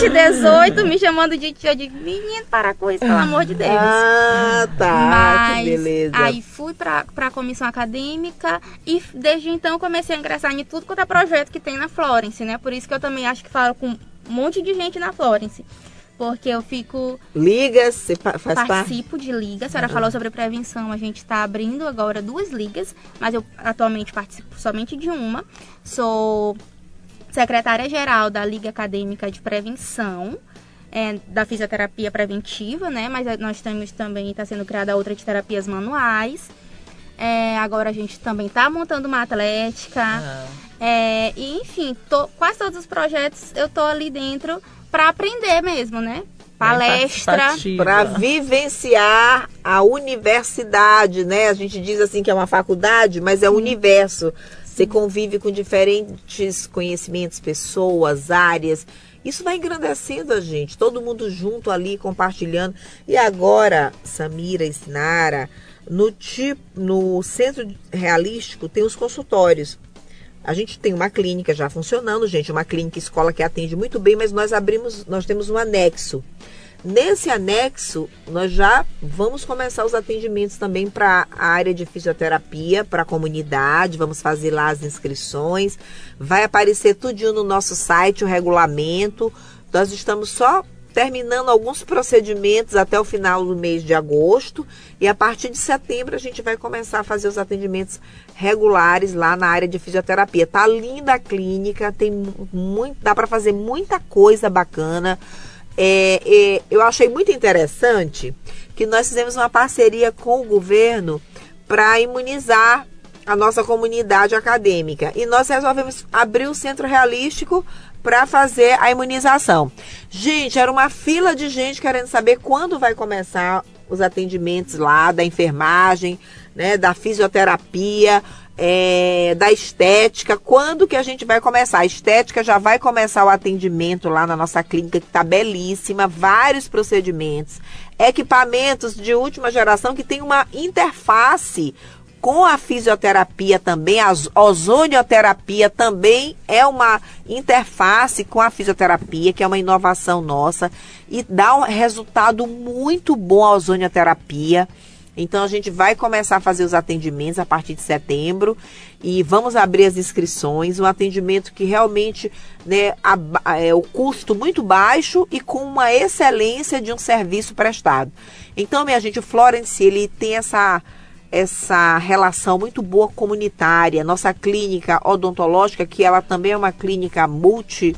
têm 17, 18, me chamando de tia. Eu digo, menino, para com isso, pelo amor de Deus. Ah, tá, Mas, que beleza. Aí fui para a comissão acadêmica e desde então comecei a ingressar em tudo quanto é projeto que tem na Florence, né? Por isso que eu também acho que falo com um monte de gente na Florence porque eu fico. Ligas, você faz Participo parte? de ligas. A senhora uhum. falou sobre prevenção, a gente está abrindo agora duas ligas, mas eu atualmente participo somente de uma. Sou secretária-geral da Liga Acadêmica de Prevenção. É, da fisioterapia preventiva, né? Mas nós temos também, está sendo criada outra de terapias manuais. É, agora a gente também está montando uma atlética. Ah. É, e enfim, tô, quase todos os projetos eu tô ali dentro para aprender mesmo, né? Palestra. Para vivenciar a universidade, né? A gente diz assim que é uma faculdade, mas é o universo. Você convive com diferentes conhecimentos, pessoas, áreas. Isso vai engrandecendo a gente, todo mundo junto ali, compartilhando. E agora, Samira e Sinara, no, tipo, no centro realístico tem os consultórios. A gente tem uma clínica já funcionando, gente, uma clínica escola que atende muito bem, mas nós abrimos, nós temos um anexo. Nesse anexo, nós já vamos começar os atendimentos também para a área de fisioterapia, para a comunidade, vamos fazer lá as inscrições. Vai aparecer tudinho no nosso site, o regulamento. Nós estamos só terminando alguns procedimentos até o final do mês de agosto e a partir de setembro a gente vai começar a fazer os atendimentos regulares lá na área de fisioterapia. Tá linda a clínica, tem muito, dá para fazer muita coisa bacana. É, é, eu achei muito interessante que nós fizemos uma parceria com o governo para imunizar a nossa comunidade acadêmica. E nós resolvemos abrir o centro realístico para fazer a imunização. Gente, era uma fila de gente querendo saber quando vai começar os atendimentos lá da enfermagem, né, da fisioterapia, é, da estética. Quando que a gente vai começar? A estética já vai começar o atendimento lá na nossa clínica, que está belíssima, vários procedimentos, equipamentos de última geração que tem uma interface com a fisioterapia também, a ozonioterapia também é uma interface com a fisioterapia, que é uma inovação nossa, e dá um resultado muito bom a ozonioterapia. Então a gente vai começar a fazer os atendimentos a partir de setembro e vamos abrir as inscrições, um atendimento que realmente né, é o custo muito baixo e com uma excelência de um serviço prestado. Então, minha gente, o Florence ele tem essa essa relação muito boa comunitária. Nossa clínica odontológica, que ela também é uma clínica multi,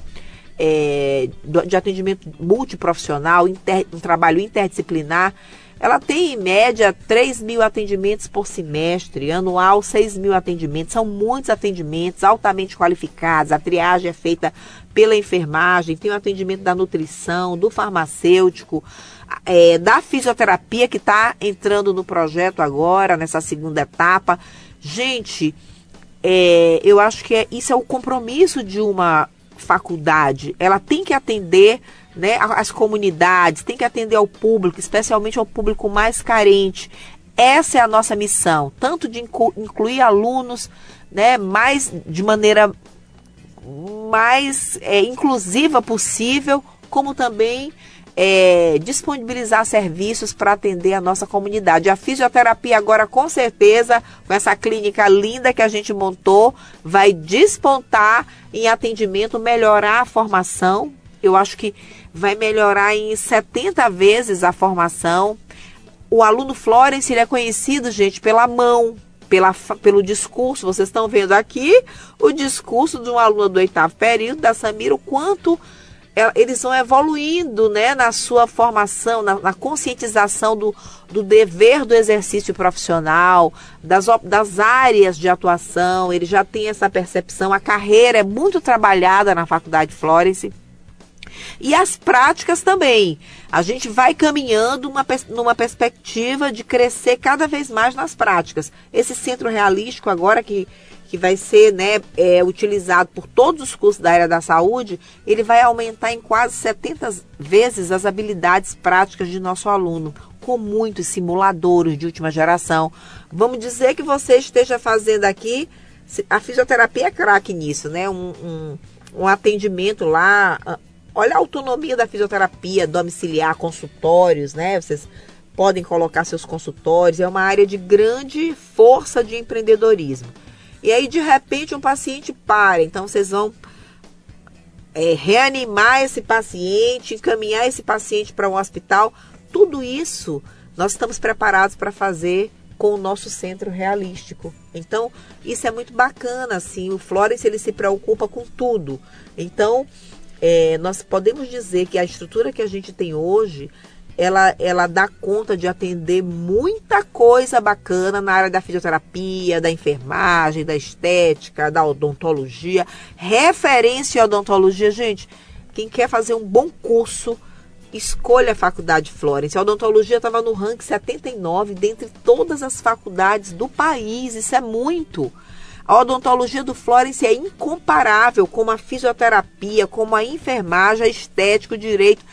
é, de atendimento multiprofissional, inter, um trabalho interdisciplinar, ela tem em média 3 mil atendimentos por semestre, anual 6 mil atendimentos. São muitos atendimentos altamente qualificados. A triagem é feita pela enfermagem, tem o atendimento da nutrição, do farmacêutico, é, da fisioterapia que está entrando no projeto agora, nessa segunda etapa. Gente, é, eu acho que é, isso é o compromisso de uma faculdade. Ela tem que atender né, as comunidades, tem que atender ao público, especialmente ao público mais carente. Essa é a nossa missão, tanto de incluir alunos né, mais de maneira mais é, inclusiva possível, como também é, disponibilizar serviços para atender a nossa comunidade. A fisioterapia agora, com certeza, com essa clínica linda que a gente montou, vai despontar em atendimento, melhorar a formação. Eu acho que vai melhorar em 70 vezes a formação. O aluno Florence ele é conhecido, gente, pela mão, pela, pelo discurso. Vocês estão vendo aqui o discurso de um aluno do oitavo período, da Samira, o quanto eles vão evoluindo né, na sua formação, na, na conscientização do, do, dever do exercício profissional, das, das áreas de atuação, ele já tem essa percepção. A carreira é muito trabalhada na Faculdade Florence. E as práticas também. A gente vai caminhando uma, numa perspectiva de crescer cada vez mais nas práticas. Esse centro realístico agora que que vai ser né, é, utilizado por todos os cursos da área da saúde, ele vai aumentar em quase 70 vezes as habilidades práticas de nosso aluno, com muitos simuladores de última geração. Vamos dizer que você esteja fazendo aqui, a fisioterapia é craque nisso, né? Um, um, um atendimento lá. Olha a autonomia da fisioterapia domiciliar, consultórios, né? Vocês podem colocar seus consultórios, é uma área de grande força de empreendedorismo. E aí, de repente, um paciente para. Então, vocês vão é, reanimar esse paciente, encaminhar esse paciente para um hospital. Tudo isso nós estamos preparados para fazer com o nosso centro realístico. Então, isso é muito bacana, assim. O Florence, ele se preocupa com tudo. Então, é, nós podemos dizer que a estrutura que a gente tem hoje ela, ela dá conta de atender muita coisa bacana na área da fisioterapia, da enfermagem, da estética, da odontologia. Referência em odontologia, gente, quem quer fazer um bom curso, escolha a Faculdade Florence. A odontologia estava no ranking 79 dentre todas as faculdades do país. Isso é muito. A odontologia do Florence é incomparável como a fisioterapia, como a enfermagem, a estética, o direito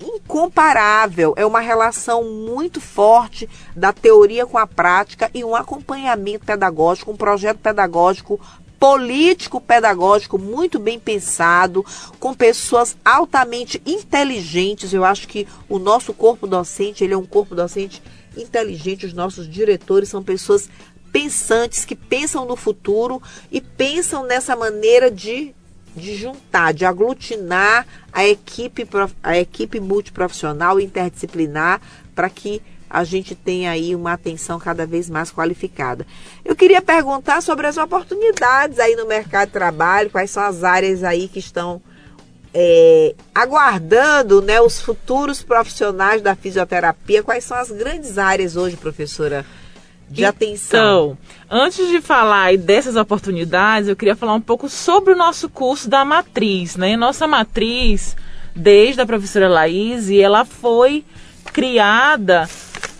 incomparável, é uma relação muito forte da teoria com a prática e um acompanhamento pedagógico, um projeto pedagógico político pedagógico muito bem pensado, com pessoas altamente inteligentes. Eu acho que o nosso corpo docente, ele é um corpo docente inteligente, os nossos diretores são pessoas pensantes que pensam no futuro e pensam nessa maneira de de juntar, de aglutinar a equipe, a equipe multiprofissional interdisciplinar para que a gente tenha aí uma atenção cada vez mais qualificada. Eu queria perguntar sobre as oportunidades aí no mercado de trabalho, quais são as áreas aí que estão é, aguardando né, os futuros profissionais da fisioterapia, quais são as grandes áreas hoje, professora? De então, atenção. Antes de falar dessas oportunidades, eu queria falar um pouco sobre o nosso curso da matriz, né? Nossa matriz, desde a professora Laís, ela foi criada,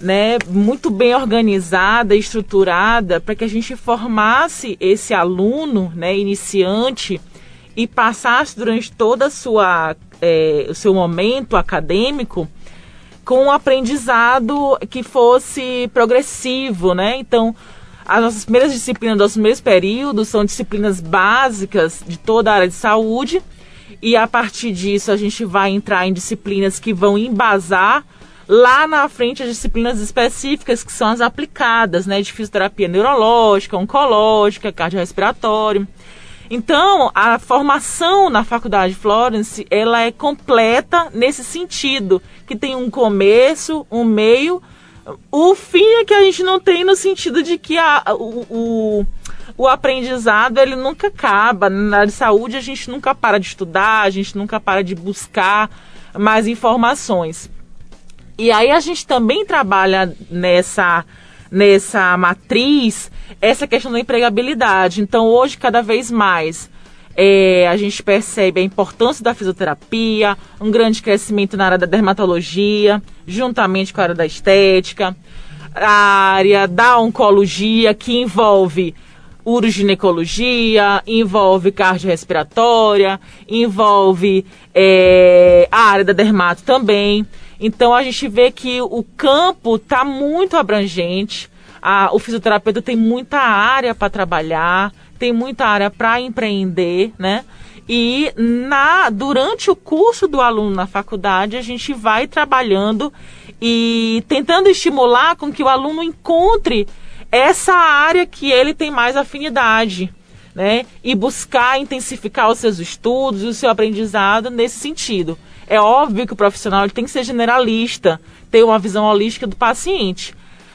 né, muito bem organizada, estruturada, para que a gente formasse esse aluno, né, iniciante, e passasse durante toda a sua, é, o seu momento acadêmico com um aprendizado que fosse progressivo, né? Então, as nossas primeiras disciplinas dos primeiros períodos são disciplinas básicas de toda a área de saúde, e a partir disso a gente vai entrar em disciplinas que vão embasar lá na frente as disciplinas específicas que são as aplicadas, né, de fisioterapia neurológica, oncológica, cardiorrespiratório. Então, a formação na Faculdade Florence, ela é completa nesse sentido, que tem um começo, um meio, o fim é que a gente não tem no sentido de que a, o, o, o aprendizado ele nunca acaba. Na área de saúde a gente nunca para de estudar, a gente nunca para de buscar mais informações. E aí a gente também trabalha nessa nessa matriz essa questão da empregabilidade. Então, hoje, cada vez mais, é, a gente percebe a importância da fisioterapia, um grande crescimento na área da dermatologia, juntamente com a área da estética, a área da oncologia, que envolve uroginecologia, envolve cardiorrespiratória, envolve é, a área da dermato também. Então a gente vê que o campo está muito abrangente. A, o fisioterapeuta tem muita área para trabalhar, tem muita área para empreender, né? E na, durante o curso do aluno na faculdade, a gente vai trabalhando e tentando estimular com que o aluno encontre essa área que ele tem mais afinidade, né? E buscar intensificar os seus estudos o seu aprendizado nesse sentido. É óbvio que o profissional ele tem que ser generalista, ter uma visão holística do paciente.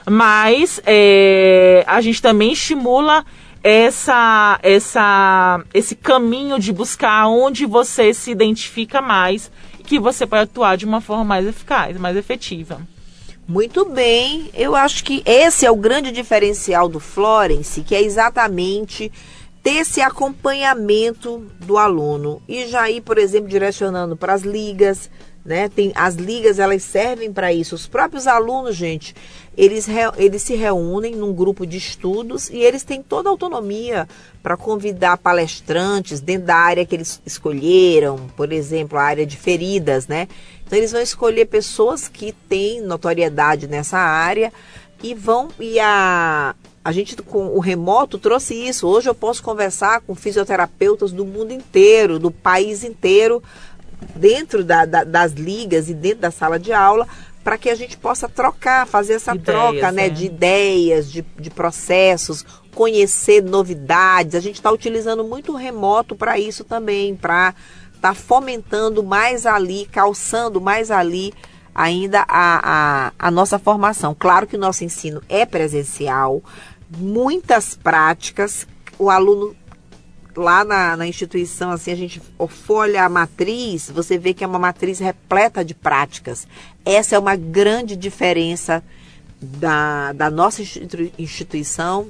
Mas é, a gente também estimula essa, essa, esse caminho de buscar onde você se identifica mais e que você pode atuar de uma forma mais eficaz, mais efetiva. Muito bem, eu acho que esse é o grande diferencial do Florence, que é exatamente ter esse acompanhamento do aluno e já ir, por exemplo, direcionando para as ligas, né? Tem as ligas, elas servem para isso. Os próprios alunos, gente, eles, eles se reúnem num grupo de estudos e eles têm toda a autonomia para convidar palestrantes dentro da área que eles escolheram, por exemplo, a área de feridas, né? Então eles vão escolher pessoas que têm notoriedade nessa área e vão e a a gente com o remoto trouxe isso. Hoje eu posso conversar com fisioterapeutas do mundo inteiro, do país inteiro, dentro da, da, das ligas e dentro da sala de aula, para que a gente possa trocar, fazer essa ideias, troca né, é. de ideias, de, de processos, conhecer novidades. A gente está utilizando muito o remoto para isso também, para estar tá fomentando mais ali, calçando mais ali ainda a, a, a nossa formação. Claro que o nosso ensino é presencial, muitas práticas. O aluno lá na, na, instituição, assim, a gente folha a matriz, você vê que é uma matriz repleta de práticas. Essa é uma grande diferença da, da nossa instituição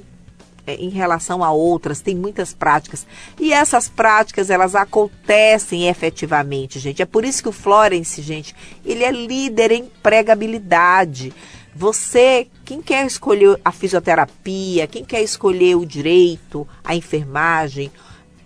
é, em relação a outras, tem muitas práticas. E essas práticas, elas acontecem efetivamente, gente. É por isso que o Florence, gente, ele é líder em pregabilidade. Você, quem quer escolher a fisioterapia, quem quer escolher o direito, a enfermagem,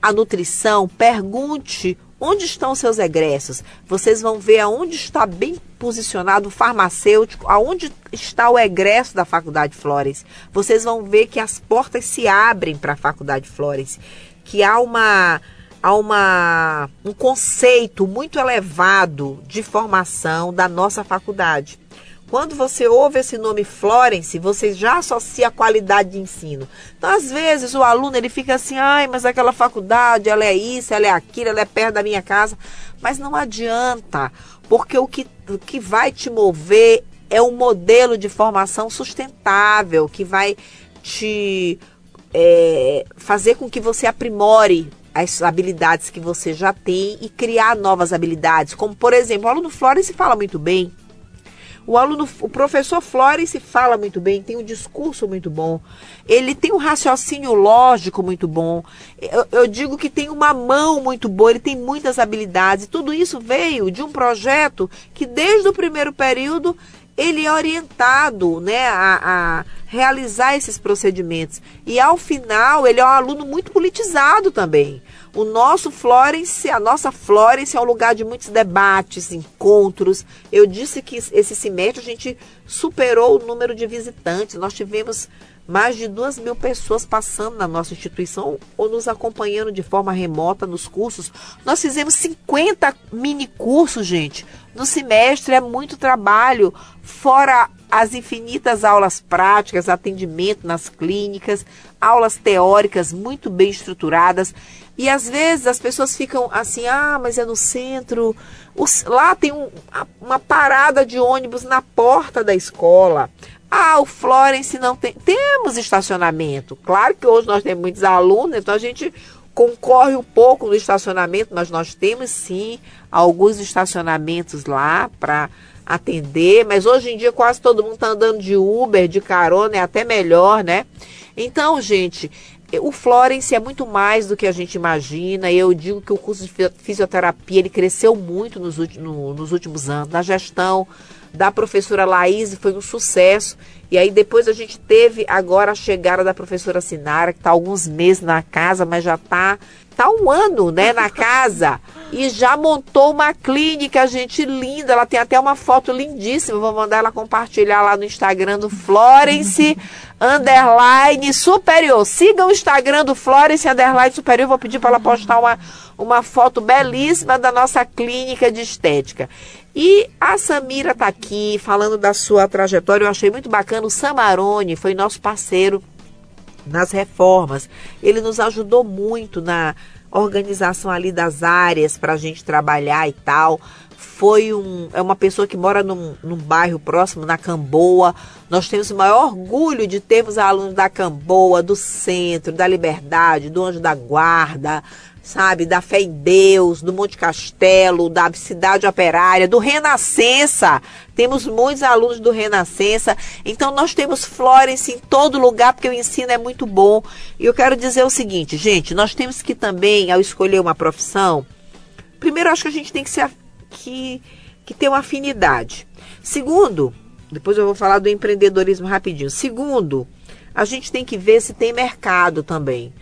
a nutrição, pergunte onde estão seus egressos. Vocês vão ver aonde está bem posicionado o farmacêutico, aonde está o egresso da Faculdade Flores. Vocês vão ver que as portas se abrem para a Faculdade Flores, que há uma há uma, um conceito muito elevado de formação da nossa faculdade. Quando você ouve esse nome Florence, você já associa a qualidade de ensino. Então, às vezes, o aluno ele fica assim, ai, mas aquela faculdade, ela é isso, ela é aquilo, ela é perto da minha casa. Mas não adianta, porque o que, o que vai te mover é um modelo de formação sustentável, que vai te é, fazer com que você aprimore as habilidades que você já tem e criar novas habilidades. Como, por exemplo, o aluno Florence fala muito bem. O aluno, o professor Flores se fala muito bem, tem um discurso muito bom, ele tem um raciocínio lógico muito bom. Eu, eu digo que tem uma mão muito boa, ele tem muitas habilidades. Tudo isso veio de um projeto que desde o primeiro período ele é orientado né, a, a, realizar esses procedimentos. E ao final, ele é um aluno muito politizado também. O nosso Florence, a nossa Florence é um lugar de muitos debates, encontros. Eu disse que esse semestre a gente superou o número de visitantes. Nós tivemos mais de duas mil pessoas passando na nossa instituição ou nos acompanhando de forma remota nos cursos. Nós fizemos 50 mini cursos, gente. No semestre é muito trabalho, fora as infinitas aulas práticas, atendimento nas clínicas, aulas teóricas muito bem estruturadas. E às vezes as pessoas ficam assim, ah, mas é no centro. Os, lá tem um, uma parada de ônibus na porta da escola. Ah, o Florence não tem. Temos estacionamento. Claro que hoje nós temos muitos alunos, então a gente concorre um pouco no estacionamento, mas nós temos sim alguns estacionamentos lá para atender, mas hoje em dia quase todo mundo está andando de Uber, de carona, é até melhor, né? Então, gente, o Florence é muito mais do que a gente imagina. Eu digo que o curso de fisioterapia ele cresceu muito nos, no, nos últimos anos. Na gestão da professora Laís foi um sucesso. E aí depois a gente teve agora a chegada da professora Sinara, que está alguns meses na casa, mas já está tá um ano, né, na casa e já montou uma clínica, gente, linda. Ela tem até uma foto lindíssima. Vou mandar ela compartilhar lá no Instagram do Florence Underline Superior. Siga o Instagram do Florence Underline Superior. Vou pedir para ela postar uma, uma foto belíssima da nossa clínica de estética. E a Samira está aqui falando da sua trajetória. Eu achei muito bacana. O Samarone foi nosso parceiro nas reformas. Ele nos ajudou muito na organização ali das áreas para a gente trabalhar e tal. Foi um, é uma pessoa que mora num, num bairro próximo, na Camboa. Nós temos o maior orgulho de termos alunos da Camboa, do Centro, da Liberdade, do Anjo da Guarda, sabe, da fé em Deus, do Monte Castelo, da Cidade Operária, do Renascença. Temos muitos alunos do Renascença. Então nós temos Florence em todo lugar, porque o ensino é muito bom. E eu quero dizer o seguinte, gente, nós temos que também, ao escolher uma profissão, primeiro acho que a gente tem que, ser, que, que ter uma afinidade. Segundo, depois eu vou falar do empreendedorismo rapidinho. Segundo, a gente tem que ver se tem mercado também.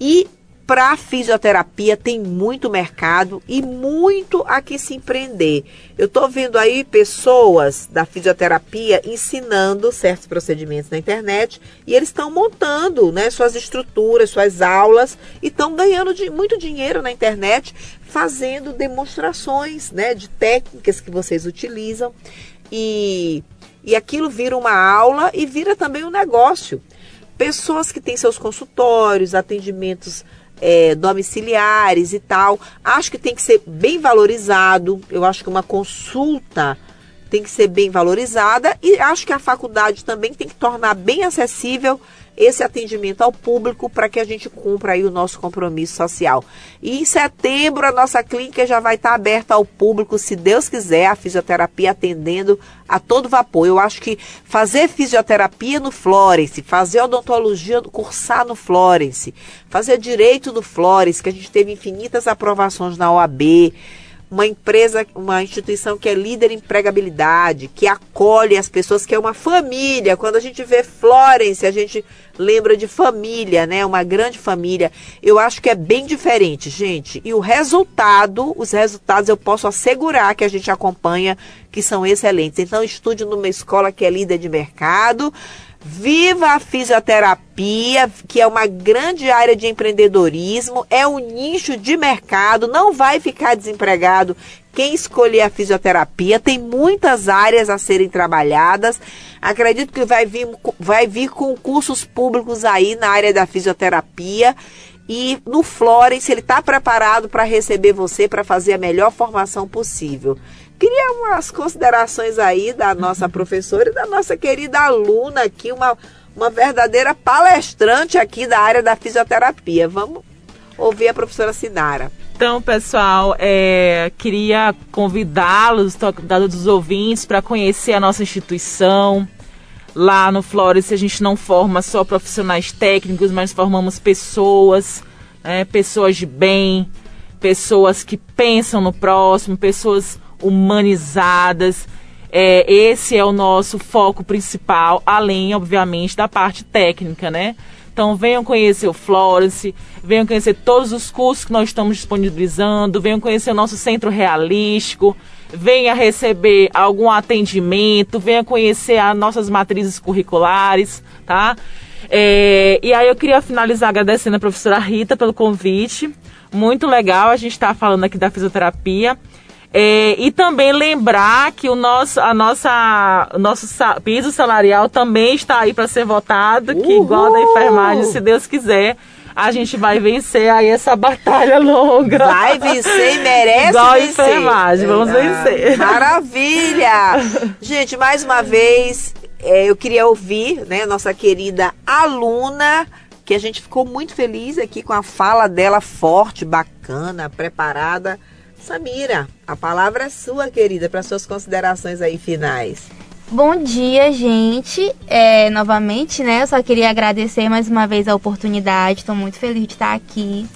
E para fisioterapia tem muito mercado e muito a que se empreender. Eu estou vendo aí pessoas da fisioterapia ensinando certos procedimentos na internet e eles estão montando né, suas estruturas, suas aulas e estão ganhando de, muito dinheiro na internet fazendo demonstrações né, de técnicas que vocês utilizam e, e aquilo vira uma aula e vira também um negócio. Pessoas que têm seus consultórios, atendimentos é, domiciliares e tal. Acho que tem que ser bem valorizado. Eu acho que uma consulta tem que ser bem valorizada e acho que a faculdade também tem que tornar bem acessível esse atendimento ao público para que a gente cumpra aí o nosso compromisso social. E em setembro a nossa clínica já vai estar aberta ao público, se Deus quiser, a fisioterapia atendendo a todo vapor. Eu acho que fazer fisioterapia no Florence, fazer odontologia, cursar no Florence, fazer direito no Florence, que a gente teve infinitas aprovações na OAB, uma empresa, uma instituição que é líder em empregabilidade, que acolhe as pessoas, que é uma família. Quando a gente vê Florence, a gente lembra de família, né? Uma grande família. Eu acho que é bem diferente, gente. E o resultado, os resultados eu posso assegurar que a gente acompanha que são excelentes. Então estude numa escola que é líder de mercado Viva a fisioterapia, que é uma grande área de empreendedorismo, é um nicho de mercado, não vai ficar desempregado quem escolher a fisioterapia. Tem muitas áreas a serem trabalhadas. Acredito que vai vir, vai vir concursos públicos aí na área da fisioterapia. E no Florence ele está preparado para receber você para fazer a melhor formação possível. Queria umas considerações aí da nossa professora e da nossa querida aluna aqui, uma, uma verdadeira palestrante aqui da área da fisioterapia. Vamos ouvir a professora Sinara. Então, pessoal, é, queria convidá-los, dados os ouvintes, para conhecer a nossa instituição. Lá no Flores, a gente não forma só profissionais técnicos, mas formamos pessoas, é, pessoas de bem, pessoas que pensam no próximo, pessoas humanizadas. É, esse é o nosso foco principal, além, obviamente, da parte técnica, né? Então venham conhecer o Florence, venham conhecer todos os cursos que nós estamos disponibilizando, venham conhecer o nosso centro realístico, venha receber algum atendimento, venha conhecer as nossas matrizes curriculares, tá? É, e aí eu queria finalizar agradecendo a professora Rita pelo convite. Muito legal a gente estar tá falando aqui da fisioterapia. É, e também lembrar que o nosso, a nossa, o nosso piso salarial também está aí para ser votado, Uhul. que igual da enfermagem, se Deus quiser, a gente vai vencer aí essa batalha longa. Vai vencer e merece igual vencer. enfermagem, vamos ah, vencer. Maravilha! gente, mais uma vez, é, eu queria ouvir, né, nossa querida aluna, que a gente ficou muito feliz aqui com a fala dela forte, bacana, preparada. Samira, a palavra é sua, querida, para suas considerações aí finais. Bom dia, gente. É, novamente, né? Eu só queria agradecer mais uma vez a oportunidade. Estou muito feliz de estar aqui.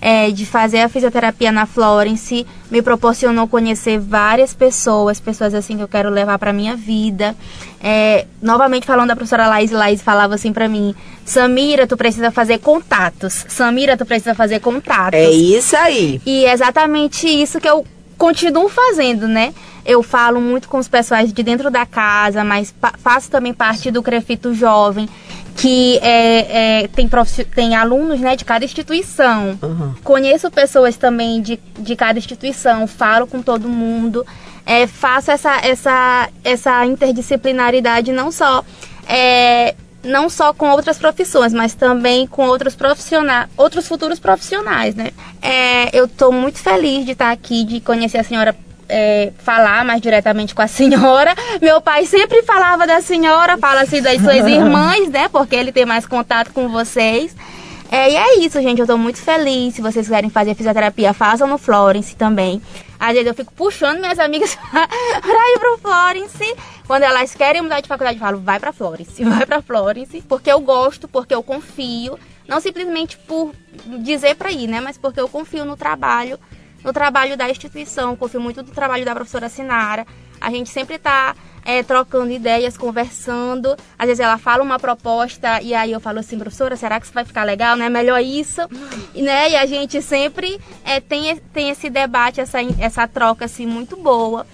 É, de fazer a fisioterapia na Florence me proporcionou conhecer várias pessoas, pessoas assim que eu quero levar para minha vida. É, novamente falando da professora Laís, Laís falava assim para mim: Samira, tu precisa fazer contatos. Samira, tu precisa fazer contatos. É isso aí. E é exatamente isso que eu continuo fazendo, né? Eu falo muito com os pessoais de dentro da casa, mas faço também parte do Crefito Jovem, que é, é, tem, tem alunos né, de cada instituição. Uhum. Conheço pessoas também de, de cada instituição, falo com todo mundo. É, faço essa, essa, essa interdisciplinaridade não só é, não só com outras profissões, mas também com outros profissionais, outros futuros profissionais, né? É, eu estou muito feliz de estar aqui, de conhecer a senhora é, falar mais diretamente com a senhora. Meu pai sempre falava da senhora, fala assim das suas irmãs, né? Porque ele tem mais contato com vocês. É, e é isso, gente. Eu tô muito feliz. Se vocês quiserem fazer fisioterapia, façam no Florence também. Às vezes eu fico puxando minhas amigas pra ir pro Florence. Quando elas querem mudar de faculdade, eu falo, vai pra Florence, vai pra Florence. Porque eu gosto, porque eu confio. Não simplesmente por dizer pra ir, né? Mas porque eu confio no trabalho no trabalho da instituição, confio muito no trabalho da professora Sinara. A gente sempre está é, trocando ideias, conversando. Às vezes ela fala uma proposta e aí eu falo assim, professora, será que isso vai ficar legal? Não é melhor isso? E, né? e a gente sempre é, tem, tem esse debate, essa, essa troca assim muito boa.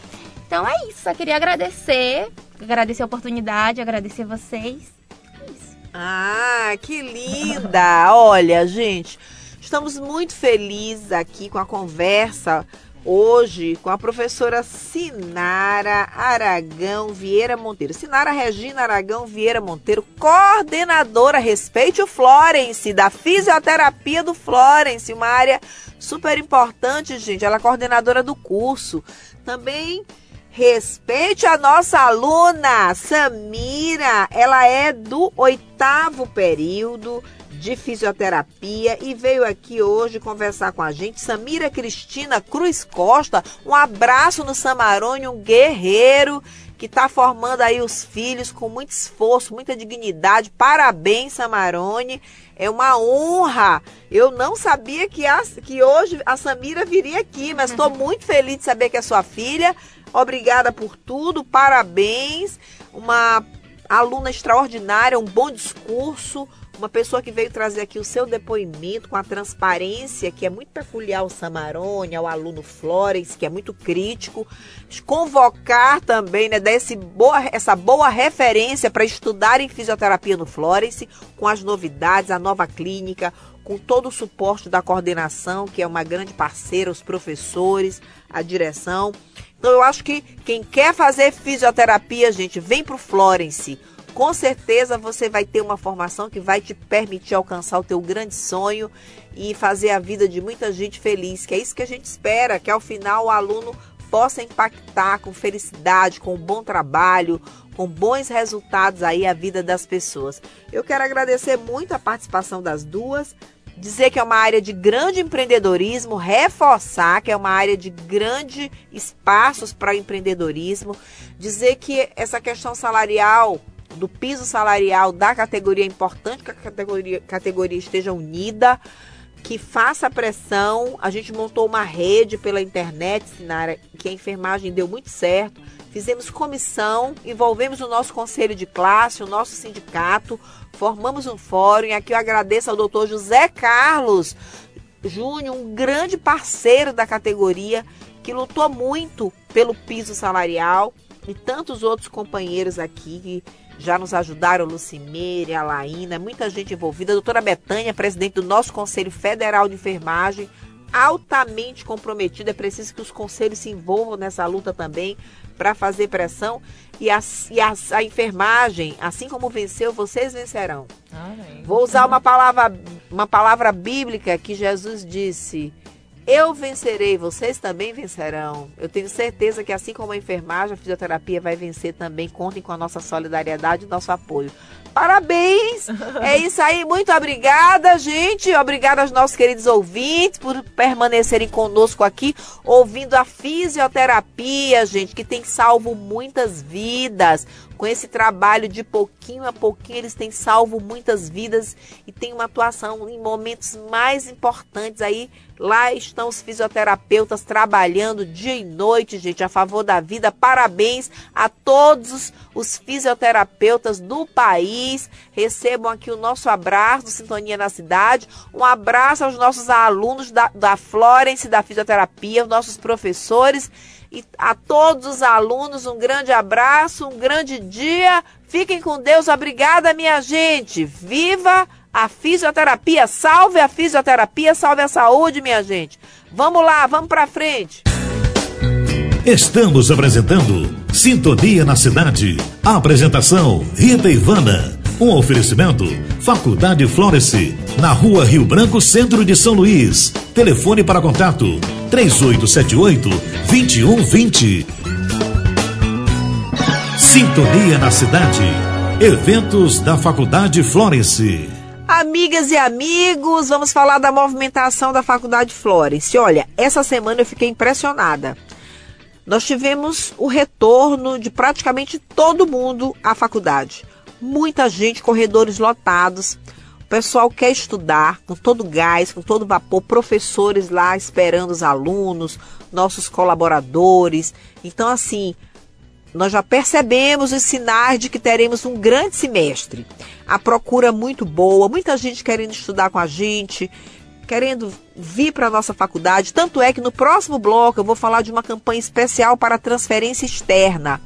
Então é isso, eu queria agradecer, agradecer a oportunidade, agradecer vocês. É. Ah, que linda! Olha, gente, Estamos muito felizes aqui com a conversa hoje com a professora Sinara Aragão Vieira Monteiro. Sinara Regina Aragão Vieira Monteiro, coordenadora Respeite o Florence, da fisioterapia do Florence, uma área super importante, gente. Ela é coordenadora do curso. Também respeite a nossa aluna Samira, ela é do oitavo período de fisioterapia e veio aqui hoje conversar com a gente. Samira Cristina Cruz Costa, um abraço no Samarone, um guerreiro que está formando aí os filhos com muito esforço, muita dignidade. Parabéns, Samarone. É uma honra. Eu não sabia que, a, que hoje a Samira viria aqui, mas estou muito feliz de saber que é sua filha. Obrigada por tudo, parabéns. Uma aluna extraordinária, um bom discurso, uma pessoa que veio trazer aqui o seu depoimento com a transparência que é muito peculiar ao Samarone, ao aluno Flores, que é muito crítico. Convocar também, né, desse boa, essa boa referência para estudar em fisioterapia no Florence, com as novidades, a nova clínica, com todo o suporte da coordenação, que é uma grande parceira, os professores, a direção. Então eu acho que quem quer fazer fisioterapia, gente, vem para o Florence com certeza você vai ter uma formação que vai te permitir alcançar o teu grande sonho e fazer a vida de muita gente feliz, que é isso que a gente espera, que ao final o aluno possa impactar com felicidade, com um bom trabalho, com bons resultados aí a vida das pessoas. Eu quero agradecer muito a participação das duas, dizer que é uma área de grande empreendedorismo, reforçar que é uma área de grande espaços para empreendedorismo, dizer que essa questão salarial do piso salarial da categoria, é importante que a categoria, categoria esteja unida, que faça pressão. A gente montou uma rede pela internet, Sinara, que a enfermagem deu muito certo. Fizemos comissão, envolvemos o nosso conselho de classe, o nosso sindicato, formamos um fórum. E aqui eu agradeço ao doutor José Carlos Júnior, um grande parceiro da categoria, que lutou muito pelo piso salarial e tantos outros companheiros aqui que já nos ajudaram Lucimeire, a Laína, muita gente envolvida. A doutora Betânia, presidente do nosso Conselho Federal de Enfermagem, altamente comprometida. É preciso que os conselhos se envolvam nessa luta também para fazer pressão. E, a, e a, a, enfermagem, assim como venceu, vocês vencerão. Amém. Vou usar uma palavra, uma palavra bíblica que Jesus disse eu vencerei, vocês também vencerão. Eu tenho certeza que, assim como a enfermagem, a fisioterapia vai vencer também. Contem com a nossa solidariedade e nosso apoio. Parabéns! É isso aí, muito obrigada, gente. Obrigada aos nossos queridos ouvintes por permanecerem conosco aqui, ouvindo a fisioterapia, gente, que tem salvo muitas vidas. Com esse trabalho de pouquinho a pouquinho, eles têm salvo muitas vidas e tem uma atuação em momentos mais importantes aí. Lá estão os fisioterapeutas trabalhando dia e noite, gente, a favor da vida. Parabéns a todos os fisioterapeutas do país. Recebam aqui o nosso abraço Sintonia na Cidade. Um abraço aos nossos alunos da, da Florence da Fisioterapia, os nossos professores e a todos os alunos, um grande abraço, um grande dia. Fiquem com Deus. Obrigada, minha gente. Viva a fisioterapia. Salve a fisioterapia, salve a saúde, minha gente. Vamos lá, vamos para frente. Estamos apresentando Sintonia na Cidade. A apresentação Rita Ivana. Um oferecimento Faculdade Florence, na Rua Rio Branco, Centro de São Luís. Telefone para contato 3878 2120. Sintonia na Cidade. Eventos da Faculdade Florence. Amigas e amigos, vamos falar da movimentação da Faculdade Florence. Olha, essa semana eu fiquei impressionada. Nós tivemos o retorno de praticamente todo mundo à faculdade. Muita gente, corredores lotados. O pessoal quer estudar com todo gás, com todo vapor, professores lá esperando os alunos, nossos colaboradores. Então, assim, nós já percebemos os sinais de que teremos um grande semestre. A procura muito boa, muita gente querendo estudar com a gente, querendo vir para a nossa faculdade. Tanto é que no próximo bloco eu vou falar de uma campanha especial para transferência externa.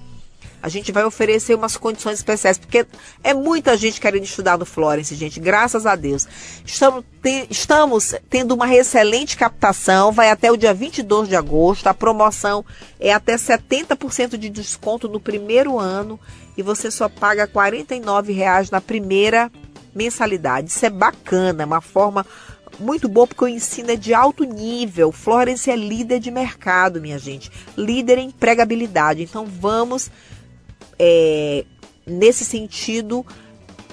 A gente vai oferecer umas condições especiais, porque é muita gente querendo estudar no Florence, gente, graças a Deus. Estamos, te, estamos tendo uma excelente captação, vai até o dia 22 de agosto. A promoção é até 70% de desconto no primeiro ano e você só paga R$ 49,00 na primeira mensalidade. Isso é bacana, é uma forma muito boa porque o ensino é de alto nível. Florence é líder de mercado, minha gente. Líder em empregabilidade. Então vamos é, nesse sentido,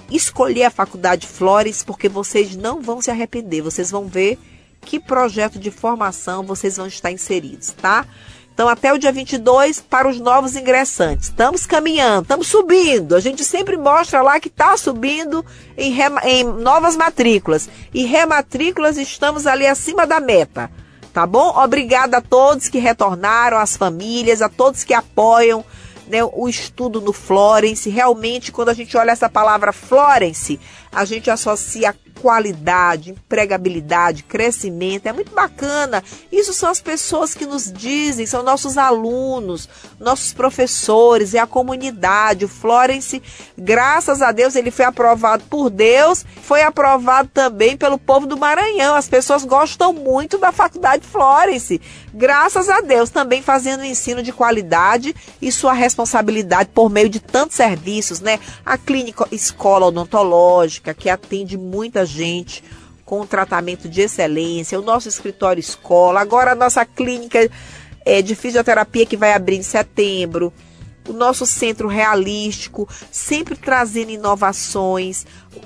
escolher a Faculdade Flores, porque vocês não vão se arrepender. Vocês vão ver que projeto de formação vocês vão estar inseridos, tá? Então, até o dia 22 para os novos ingressantes. Estamos caminhando, estamos subindo. A gente sempre mostra lá que está subindo em, em novas matrículas. E rematrículas estamos ali acima da meta. Tá bom? Obrigada a todos que retornaram, às famílias, a todos que apoiam né, o estudo no Florence. Realmente, quando a gente olha essa palavra Florence, a gente associa qualidade, empregabilidade, crescimento. É muito bacana. Isso são as pessoas que nos dizem, são nossos alunos, nossos professores, é a comunidade. O Florence, graças a Deus, ele foi aprovado por Deus, foi aprovado também pelo povo do Maranhão. As pessoas gostam muito da Faculdade Florence. Graças a Deus, também fazendo ensino de qualidade e sua responsabilidade por meio de tantos serviços, né? A clínica escola odontológica, que atende muita gente gente com tratamento de excelência, o nosso escritório escola, agora a nossa clínica é, de fisioterapia que vai abrir em setembro, o nosso centro realístico, sempre trazendo inovações.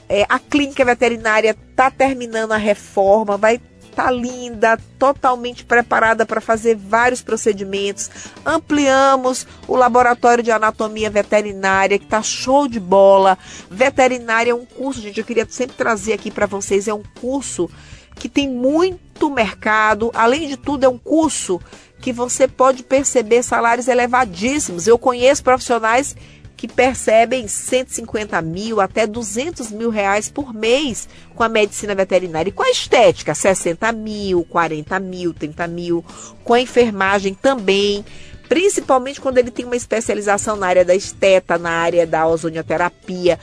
É, a clínica veterinária está terminando a reforma, vai tá linda, totalmente preparada para fazer vários procedimentos. Ampliamos o laboratório de anatomia veterinária, que tá show de bola. Veterinária é um curso, gente, eu queria sempre trazer aqui para vocês, é um curso que tem muito mercado. Além de tudo, é um curso que você pode perceber salários elevadíssimos. Eu conheço profissionais que percebem 150 mil até 200 mil reais por mês com a medicina veterinária. E com a estética, 60 mil, 40 mil, 30 mil. Com a enfermagem também. Principalmente quando ele tem uma especialização na área da esteta, na área da ozonioterapia.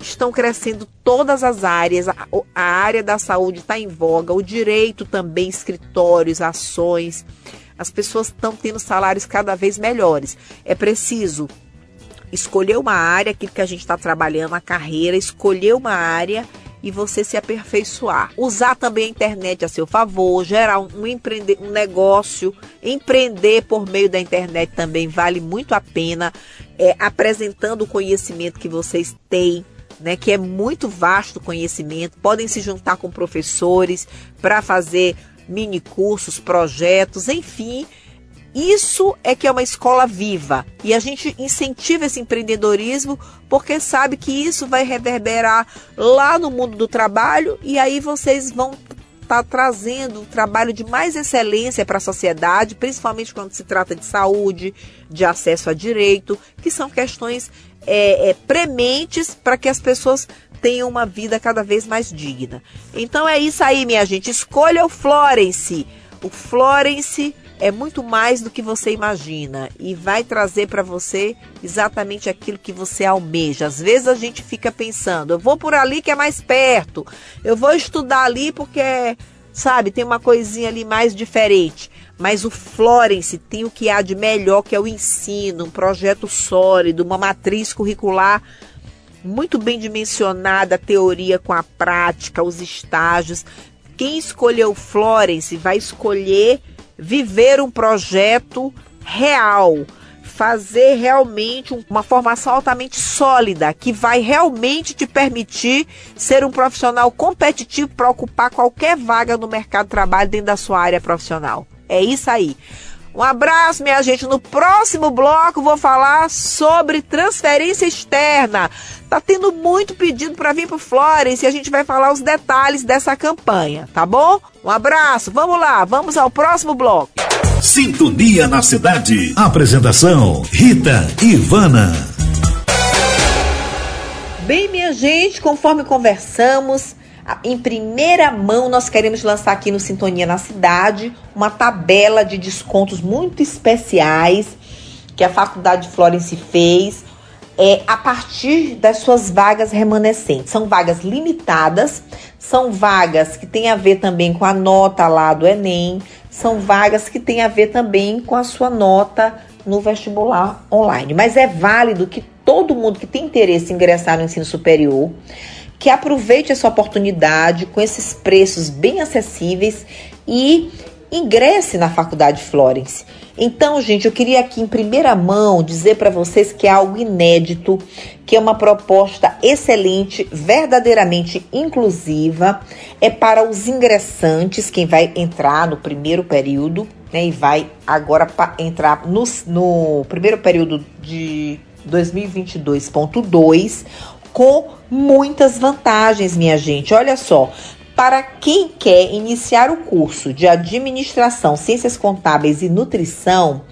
Estão crescendo todas as áreas, a, a área da saúde está em voga, o direito também, escritórios, ações. As pessoas estão tendo salários cada vez melhores. É preciso escolher uma área, aquilo que a gente está trabalhando, a carreira, escolher uma área e você se aperfeiçoar. Usar também a internet a seu favor, gerar um, empreender, um negócio, empreender por meio da internet também vale muito a pena, é, apresentando o conhecimento que vocês têm né, que é muito vasto conhecimento, podem se juntar com professores para fazer mini cursos, projetos, enfim. Isso é que é uma escola viva e a gente incentiva esse empreendedorismo porque sabe que isso vai reverberar lá no mundo do trabalho e aí vocês vão estar tá trazendo um trabalho de mais excelência para a sociedade, principalmente quando se trata de saúde, de acesso a direito, que são questões é, é, prementes para que as pessoas tenham uma vida cada vez mais digna. Então é isso aí, minha gente. Escolha o Florence. O Florence é muito mais do que você imagina e vai trazer para você exatamente aquilo que você almeja. Às vezes a gente fica pensando, eu vou por ali que é mais perto, eu vou estudar ali porque, sabe, tem uma coisinha ali mais diferente. Mas o Florence tem o que há de melhor, que é o ensino, um projeto sólido, uma matriz curricular muito bem dimensionada, a teoria com a prática, os estágios. Quem escolheu Florence vai escolher viver um projeto real, fazer realmente uma formação altamente sólida, que vai realmente te permitir ser um profissional competitivo para ocupar qualquer vaga no mercado de trabalho dentro da sua área profissional. É isso aí. Um abraço, minha gente. No próximo bloco vou falar sobre transferência externa. Tá tendo muito pedido para vir pro Florence e a gente vai falar os detalhes dessa campanha, tá bom? Um abraço. Vamos lá, vamos ao próximo bloco. Sintonia na cidade. Apresentação: Rita Ivana. Bem, minha gente, conforme conversamos, em primeira mão, nós queremos lançar aqui no Sintonia na Cidade uma tabela de descontos muito especiais que a Faculdade Florence fez é, a partir das suas vagas remanescentes. São vagas limitadas, são vagas que têm a ver também com a nota lá do Enem, são vagas que têm a ver também com a sua nota no vestibular online. Mas é válido que todo mundo que tem interesse em ingressar no ensino superior que aproveite essa oportunidade com esses preços bem acessíveis e ingresse na Faculdade Florence. Então, gente, eu queria aqui em primeira mão dizer para vocês que é algo inédito, que é uma proposta excelente, verdadeiramente inclusiva, é para os ingressantes, quem vai entrar no primeiro período, né, e vai agora entrar no, no primeiro período de 2022.2, com muitas vantagens, minha gente. Olha só, para quem quer iniciar o curso de administração, ciências contábeis e nutrição,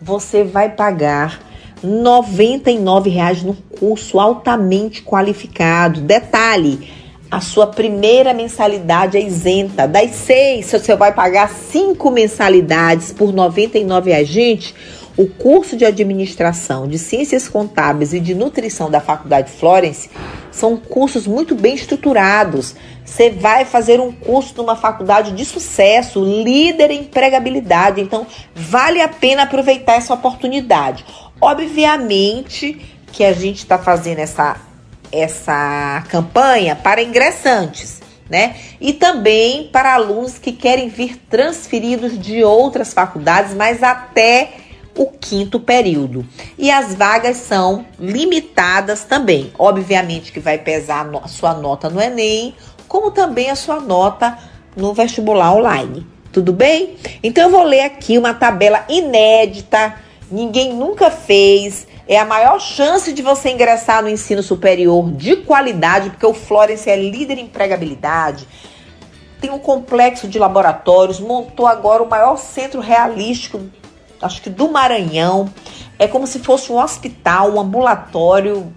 você vai pagar R$ 99,00 no curso altamente qualificado. Detalhe, a sua primeira mensalidade é isenta. Das seis, você vai pagar cinco mensalidades por R$ 99,00. Gente, o curso de administração, de ciências contábeis e de nutrição da Faculdade Florence são cursos muito bem estruturados. Você vai fazer um curso numa faculdade de sucesso, líder em empregabilidade, então vale a pena aproveitar essa oportunidade. Obviamente que a gente está fazendo essa, essa campanha para ingressantes. Né? E também para alunos que querem vir transferidos de outras faculdades, mas até o quinto período. E as vagas são limitadas também. Obviamente que vai pesar a sua nota no Enem, como também a sua nota no vestibular online. Tudo bem? Então eu vou ler aqui uma tabela inédita, ninguém nunca fez. É a maior chance de você ingressar no ensino superior de qualidade, porque o Florence é líder em empregabilidade tem um complexo de laboratórios, montou agora o maior centro realístico acho que do Maranhão. É como se fosse um hospital, um ambulatório,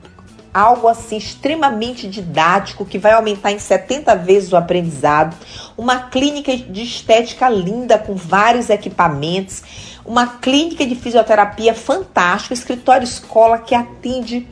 algo assim extremamente didático que vai aumentar em 70 vezes o aprendizado. Uma clínica de estética linda com vários equipamentos, uma clínica de fisioterapia fantástica, escritório escola que atende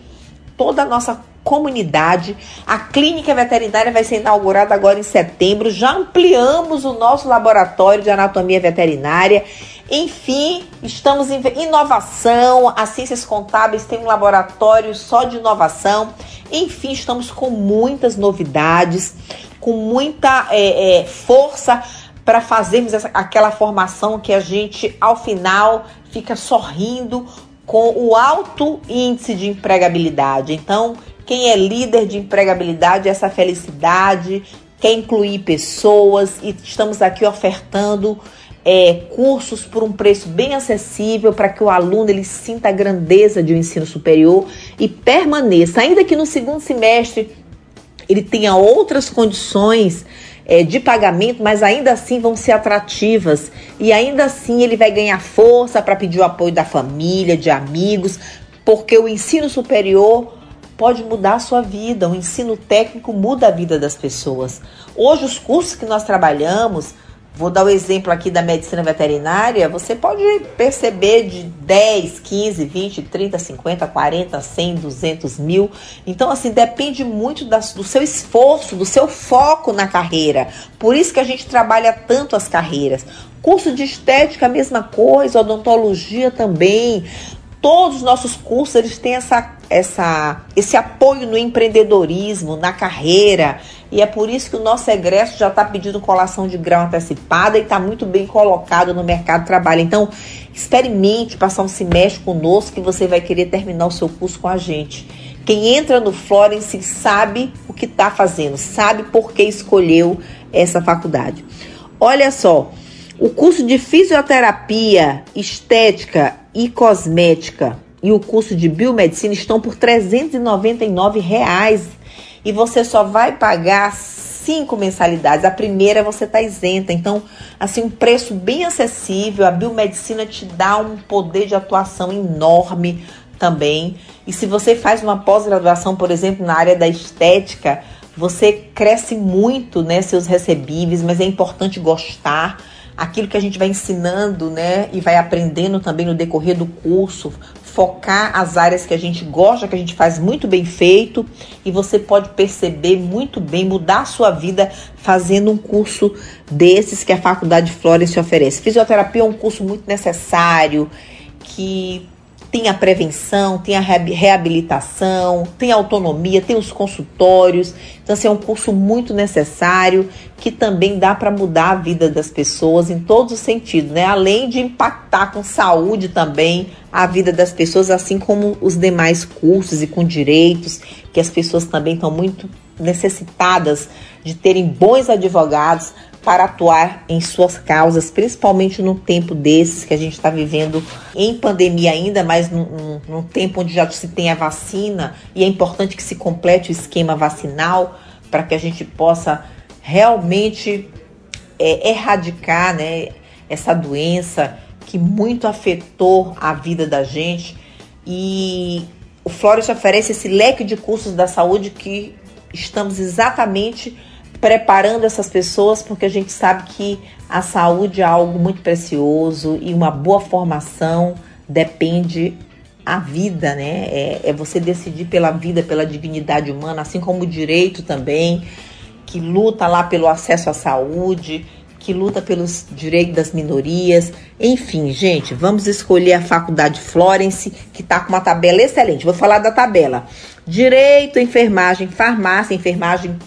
toda a nossa comunidade. A clínica veterinária vai ser inaugurada agora em setembro. Já ampliamos o nosso laboratório de anatomia veterinária. Enfim, estamos em inovação. As ciências contábeis tem um laboratório só de inovação. Enfim, estamos com muitas novidades, com muita é, é, força para fazermos essa, aquela formação que a gente, ao final, fica sorrindo com o alto índice de empregabilidade. Então, Quem é líder de empregabilidade, essa felicidade, quer incluir pessoas e estamos aqui ofertando é, cursos por um preço bem acessível para que o aluno ele sinta a grandeza de um ensino superior e permaneça, ainda que no segundo semestre ele tenha outras condições é, de pagamento, mas ainda assim vão ser atrativas. E ainda assim ele vai ganhar força para pedir o apoio da família, de amigos, porque o ensino superior pode mudar a sua vida, o ensino técnico muda a vida das pessoas. Hoje os cursos que nós trabalhamos Vou dar o exemplo aqui da medicina veterinária. Você pode perceber de 10, 15, 20, 30, 50, 40, 100, 200 mil. Então, assim, depende muito da, do seu esforço, do seu foco na carreira. Por isso que a gente trabalha tanto as carreiras. Curso de estética, a mesma coisa, odontologia também. Todos os nossos cursos eles têm essa, essa, esse apoio no empreendedorismo, na carreira. E é por isso que o nosso egresso já está pedindo colação de grau antecipada e está muito bem colocado no mercado de trabalho. Então, experimente passar um semestre conosco que você vai querer terminar o seu curso com a gente. Quem entra no Florence sabe o que está fazendo, sabe por que escolheu essa faculdade. Olha só, o curso de fisioterapia, estética e cosmética e o curso de biomedicina estão por 399 reais e você só vai pagar cinco mensalidades. A primeira você está isenta. Então, assim, um preço bem acessível. A biomedicina te dá um poder de atuação enorme também. E se você faz uma pós-graduação, por exemplo, na área da estética, você cresce muito, né, seus recebíveis, mas é importante gostar aquilo que a gente vai ensinando, né, e vai aprendendo também no decorrer do curso, focar as áreas que a gente gosta, que a gente faz muito bem feito, e você pode perceber muito bem, mudar a sua vida fazendo um curso desses que a Faculdade Florence oferece. Fisioterapia é um curso muito necessário, que tem a prevenção, tem a reabilitação, tem a autonomia, tem os consultórios. Então, assim, é um curso muito necessário que também dá para mudar a vida das pessoas em todos os sentidos, né? Além de impactar com saúde também a vida das pessoas, assim como os demais cursos e com direitos, que as pessoas também estão muito necessitadas de terem bons advogados para atuar em suas causas, principalmente num tempo desses que a gente está vivendo em pandemia ainda, mas num, num, tempo onde já se tem a vacina e é importante que se complete o esquema vacinal para que a gente possa realmente é, erradicar né, essa doença que muito afetou a vida da gente. E o Flores oferece esse leque de cursos da saúde que estamos exatamente preparando essas pessoas, porque a gente sabe que a saúde é algo muito precioso e uma boa formação depende a vida, né? É, é, você decidir pela vida, pela dignidade humana, assim como o direito também, que luta lá pelo acesso à saúde, que luta pelos direitos das minorias. Enfim, gente, vamos escolher a Faculdade Florence, que está com uma tabela excelente. Vou falar da tabela. Direito, enfermagem, farmácia, enfermagem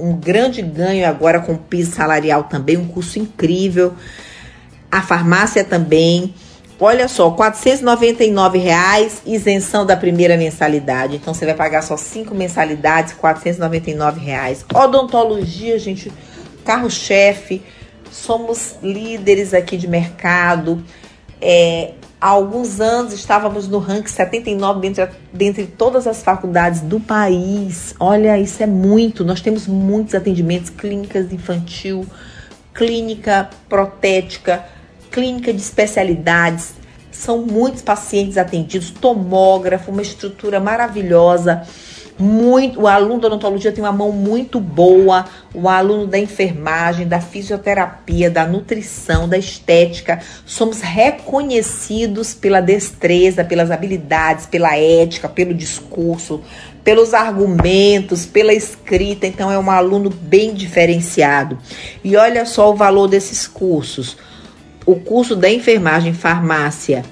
um grande ganho agora com piso salarial também, um curso incrível. A farmácia também. Olha só, 499 reais, isenção da primeira mensalidade. Então você vai pagar só cinco mensalidades, 499 reais. Odontologia, gente, carro-chefe. Somos líderes aqui de mercado. É, há alguns anos estávamos no ranking 79 dentre, dentre todas as faculdades do país. Olha, isso é muito. Nós temos muitos atendimentos, clínicas infantil, clínica protética, clínica de especialidades. São muitos pacientes atendidos, tomógrafo, uma estrutura maravilhosa muito, o aluno da odontologia tem uma mão muito boa, o aluno da enfermagem, da fisioterapia, da nutrição, da estética, somos reconhecidos pela destreza, pelas habilidades, pela ética, pelo discurso, pelos argumentos, pela escrita, então é um aluno bem diferenciado. E olha só o valor desses cursos. O curso da enfermagem farmácia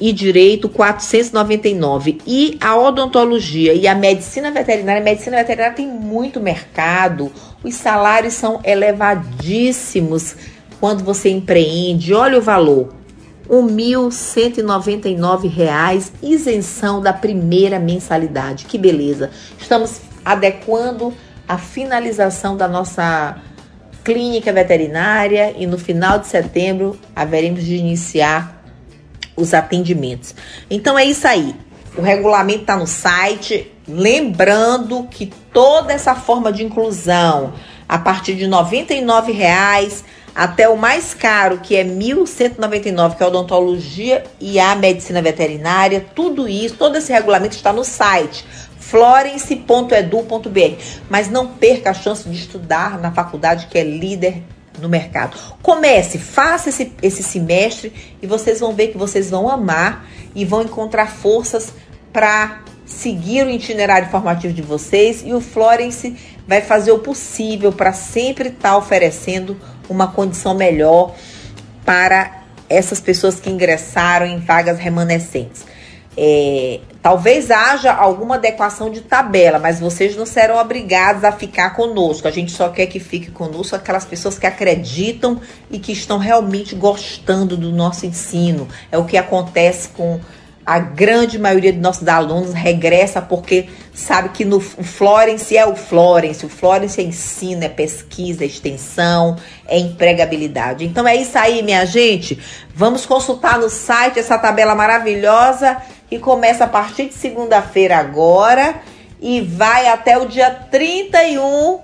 e direito 499 e a odontologia e a medicina veterinária, a medicina veterinária tem muito mercado, os salários são elevadíssimos quando você empreende. Olha o valor. R$ 1.199, isenção da primeira mensalidade. Que beleza! Estamos adequando a finalização da nossa clínica veterinária e no final de setembro haveremos de iniciar os atendimentos. Então é isso aí. O regulamento está no site. Lembrando que toda essa forma de inclusão, a partir de R$ 99,00 até o mais caro, que é R$ 1.199, que é a odontologia e a medicina veterinária, tudo isso, todo esse regulamento está no site florence.edu.br. Mas não perca a chance de estudar na faculdade que é líder no mercado. Comece, faça esse, esse semestre e vocês vão ver que vocês vão amar e vão encontrar forças para seguir o itinerário formativo de vocês e o Florence vai fazer o possível para sempre estar tá oferecendo uma condição melhor para essas pessoas que ingressaram em vagas remanescentes. É, talvez haja alguma adequação de tabela, mas vocês não serão obrigados a ficar conosco. A gente só quer que fique conosco aquelas pessoas que acreditam e que estão realmente gostando do nosso ensino. É o que acontece com a grande maioria dos nossos alunos regressa porque sabe que no Florence é o Florence, o Florence é ensino, é pesquisa, é extensão, é empregabilidade. Então é isso aí, minha gente. Vamos consultar no site essa tabela maravilhosa que começa a partir de segunda-feira agora e vai até o dia 31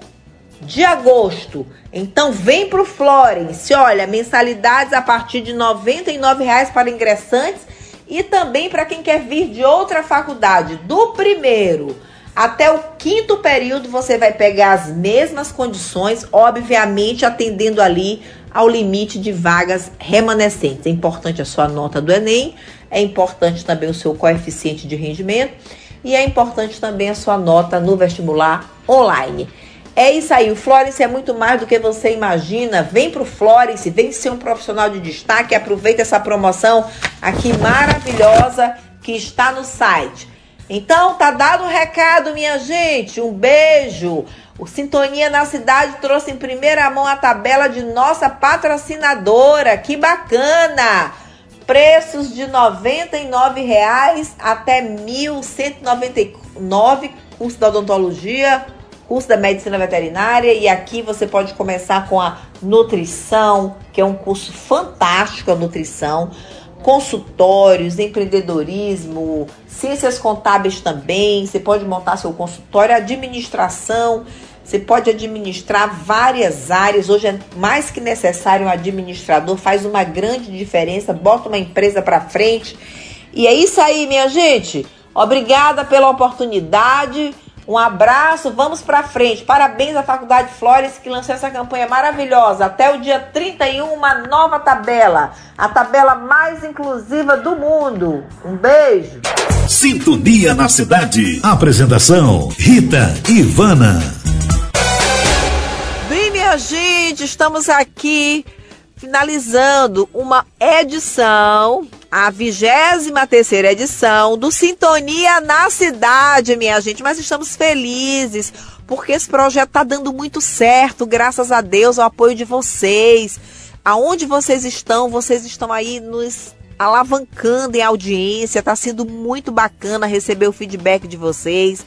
de agosto. Então vem pro Florence. Olha, mensalidades a partir de R$ 99,00 para ingressantes e também para quem quer vir de outra faculdade, do primeiro até o quinto período, você vai pegar as mesmas condições, obviamente atendendo ali ao limite de vagas remanescentes. É importante a sua nota do Enem, é importante também o seu coeficiente de rendimento e é importante também a sua nota no vestibular online. É isso aí, o Florence é muito mais do que você imagina. Vem pro Florence, vem ser um profissional de destaque, aproveita essa promoção aqui maravilhosa que está no site. Então, tá dado o recado, minha gente. Um beijo. O Sintonia na Cidade trouxe em primeira mão a tabela de nossa patrocinadora. Que bacana! Preços de R$ 99,00 até R$ 1.199, curso da odontologia, curso da medicina veterinária e aqui você pode começar com a nutrição, que é um curso fantástico a nutrição, consultórios, empreendedorismo, ciências contábeis também, você pode montar seu consultório, administração, você pode administrar várias áreas. Hoje é mais que necessário um administrador, faz uma grande diferença, bota uma empresa para frente. E é isso aí, minha gente. Obrigada pela oportunidade. Um abraço, vamos para frente. Parabéns à Faculdade Flores que lançou essa campanha maravilhosa. Até o dia 31, uma nova tabela. A tabela mais inclusiva do mundo. Um beijo. Sintonia na cidade. Apresentação: Rita Ivana. Bem, minha gente, estamos aqui finalizando uma edição a 23 terceira edição do Sintonia na Cidade, minha gente. Mas estamos felizes porque esse projeto está dando muito certo, graças a Deus, ao apoio de vocês. Aonde vocês estão, vocês estão aí nos alavancando em audiência. Está sendo muito bacana receber o feedback de vocês.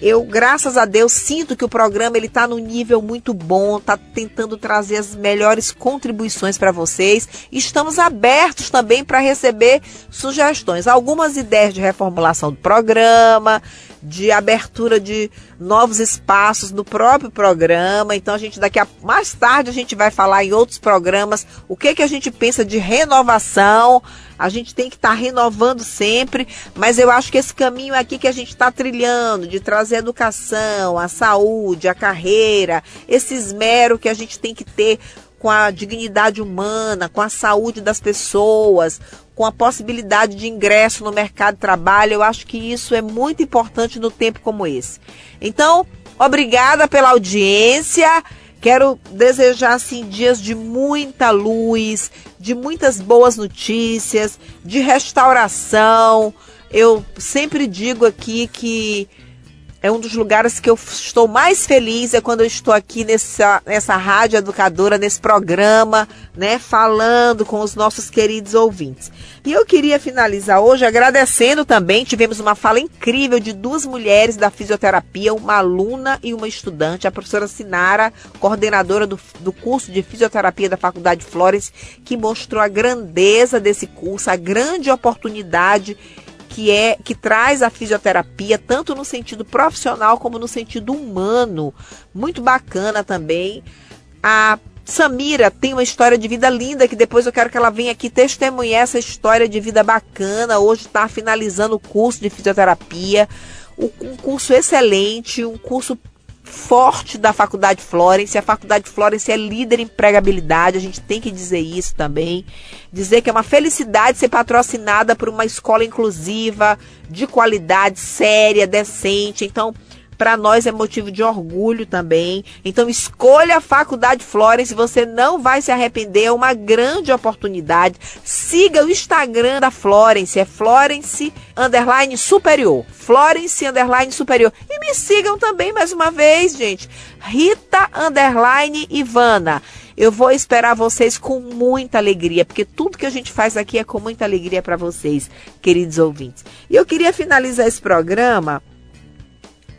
Eu, graças a Deus, sinto que o programa ele está no nível muito bom, está tentando trazer as melhores contribuições para vocês. Estamos abertos também para receber sugestões, algumas ideias de reformulação do programa, de abertura de novos espaços no próprio programa. Então a gente daqui a mais tarde a gente vai falar em outros programas o que que a gente pensa de renovação. A gente tem que estar tá renovando sempre, mas eu acho que esse caminho aqui que a gente está trilhando de trazer a educação, a saúde, a carreira, esse esmero que a gente tem que ter com a dignidade humana, com a saúde das pessoas, com a possibilidade de ingresso no mercado de trabalho. Eu acho que isso é muito importante no tempo como esse. Então, obrigada pela audiência. Quero desejar assim dias de muita luz, de muitas boas notícias, de restauração. Eu sempre digo aqui que é um dos lugares que eu estou mais feliz é quando eu estou aqui nessa, nessa rádio educadora, nesse programa, né, falando com os nossos queridos ouvintes. E eu queria finalizar hoje agradecendo também, tivemos uma fala incrível de duas mulheres da fisioterapia, uma aluna e uma estudante, a professora Sinara, coordenadora do, do curso de fisioterapia da Faculdade Flores, que mostrou a grandeza desse curso, a grande oportunidade que é que traz a fisioterapia tanto no sentido profissional como no sentido humano. Muito bacana também. A Samira tem uma história de vida linda que depois eu quero que ela venha aqui testemunhar essa história de vida bacana. Hoje está finalizando o curso de fisioterapia. Um curso excelente, um curso forte da Faculdade Florence. A Faculdade Florence é líder em pregabilidade, a gente tem que dizer isso também. Dizer que é uma felicidade ser patrocinada por uma escola inclusiva, de qualidade, séria, decente. Então, para nós é motivo de orgulho também. Então escolha a Faculdade Florence, você não vai se arrepender, é uma grande oportunidade. Siga o Instagram da Florence, é Florence underline superior. Florence underline superior. E me sigam também mais uma vez, gente. Rita underline Ivana. Eu vou esperar vocês com muita alegria, porque tudo que a gente faz aqui é com muita alegria para vocês, queridos ouvintes. E eu queria finalizar esse programa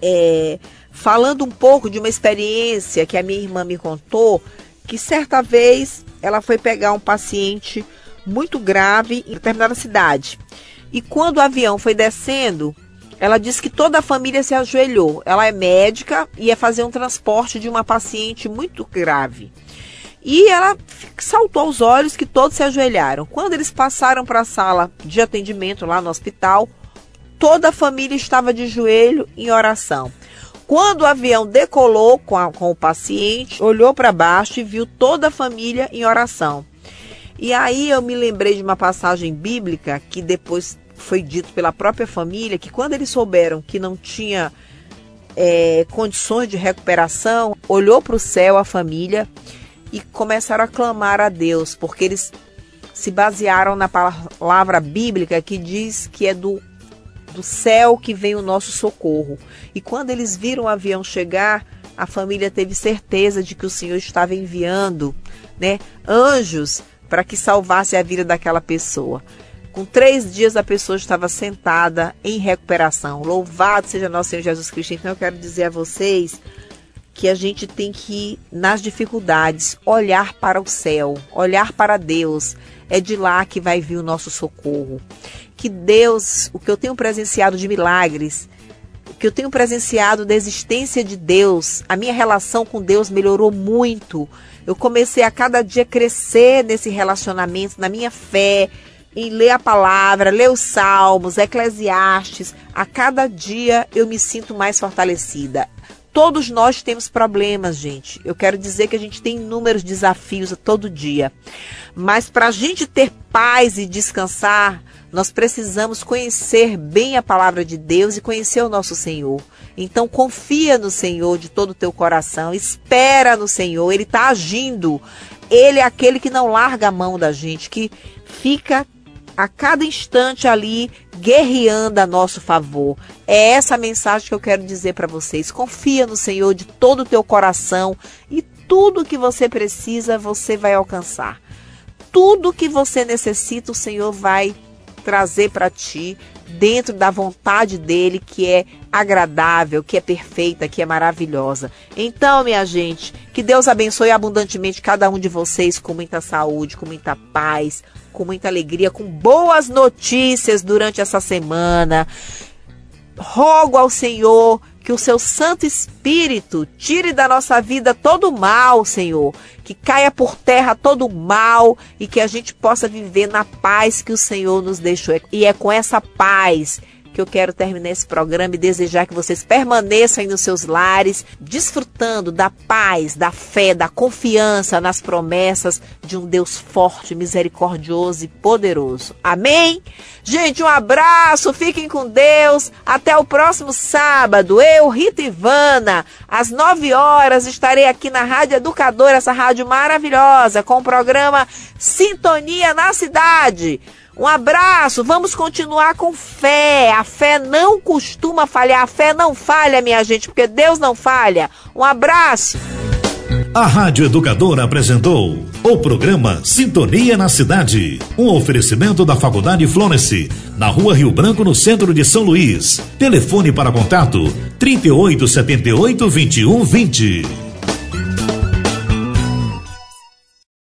é, falando um pouco de uma experiência que a minha irmã me contou, que certa vez ela foi pegar um paciente muito grave em determinada cidade. E quando o avião foi descendo, ela disse que toda a família se ajoelhou. Ela é médica e ia fazer um transporte de uma paciente muito grave. E ela saltou aos olhos que todos se ajoelharam. Quando eles passaram para a sala de atendimento lá no hospital, toda a família estava de joelho em oração. Quando o avião decolou com, a, com o paciente, olhou para baixo e viu toda a família em oração. E aí eu me lembrei de uma passagem bíblica que depois foi dito pela própria família que quando eles souberam que não tinha é, condições de recuperação, olhou para o céu a família e começaram a clamar a Deus, porque eles se basearam na palavra bíblica que diz que é do do céu que vem o nosso socorro. E quando eles viram o avião chegar, a família teve certeza de que o Senhor estava enviando né, anjos para que salvasse a vida daquela pessoa. Com três dias a pessoa estava sentada em recuperação. Louvado seja nosso Senhor Jesus Cristo. Então eu quero dizer a vocês que a gente tem que, nas dificuldades, olhar para o céu, olhar para Deus. É de lá que vai vir o nosso socorro que Deus, o que eu tenho presenciado de milagres, o que eu tenho presenciado da existência de Deus, a minha relação com Deus melhorou muito. Eu comecei a cada dia crescer nesse relacionamento, na minha fé, em ler a palavra, ler os salmos, Eclesiastes. A cada dia eu me sinto mais fortalecida. Todos nós temos problemas, gente. Eu quero dizer que a gente tem inúmeros desafios a todo dia. Mas para a gente ter paz e descansar, nós precisamos conhecer bem a palavra de Deus e conhecer o nosso Senhor. Então confia no Senhor de todo o teu coração, espera no Senhor, Ele está agindo. Ele é aquele que não larga a mão da gente, que fica a cada instante ali guerreando a nosso favor. É essa a mensagem que eu quero dizer para vocês. Confia no Senhor de todo o teu coração e tudo que você precisa você vai alcançar. Tudo que você necessita, o Senhor vai trazer para ti dentro da vontade dele, que é agradável, que é perfeita, que é maravilhosa. Então, minha gente, que Deus abençoe abundantemente cada um de vocês com muita saúde, com muita paz, com muita alegria, com boas notícias durante essa semana. Rogo ao Senhor que o seu Santo Espírito tire da nossa vida todo o mal, Senhor. Que caia por terra todo o mal e que a gente possa viver na paz que o Senhor nos deixou. E é com essa paz que eu quero terminar esse programa e desejar que vocês permaneçam aí nos seus lares, desfrutando da paz, da fé, da confiança nas promessas de um Deus forte, misericordioso e poderoso. Amém? Gente, um abraço, fiquem com Deus. Até o próximo sábado. Eu, Rita Ivana, às 9 horas, estarei aqui na Rádio Educadora, essa rádio maravilhosa, com o programa Sintonia na Cidade Um abraço, vamos continuar com fé. A fé não costuma falhar, a fé não falha, minha gente, porque Deus não falha. Um abraço. A Rádio Educadora apresentou o programa Sintonia na Cidade. Um oferecimento da Faculdade Florence, na rua Rio Branco, no centro de São Luís. Telefone para contato: 3878 2120.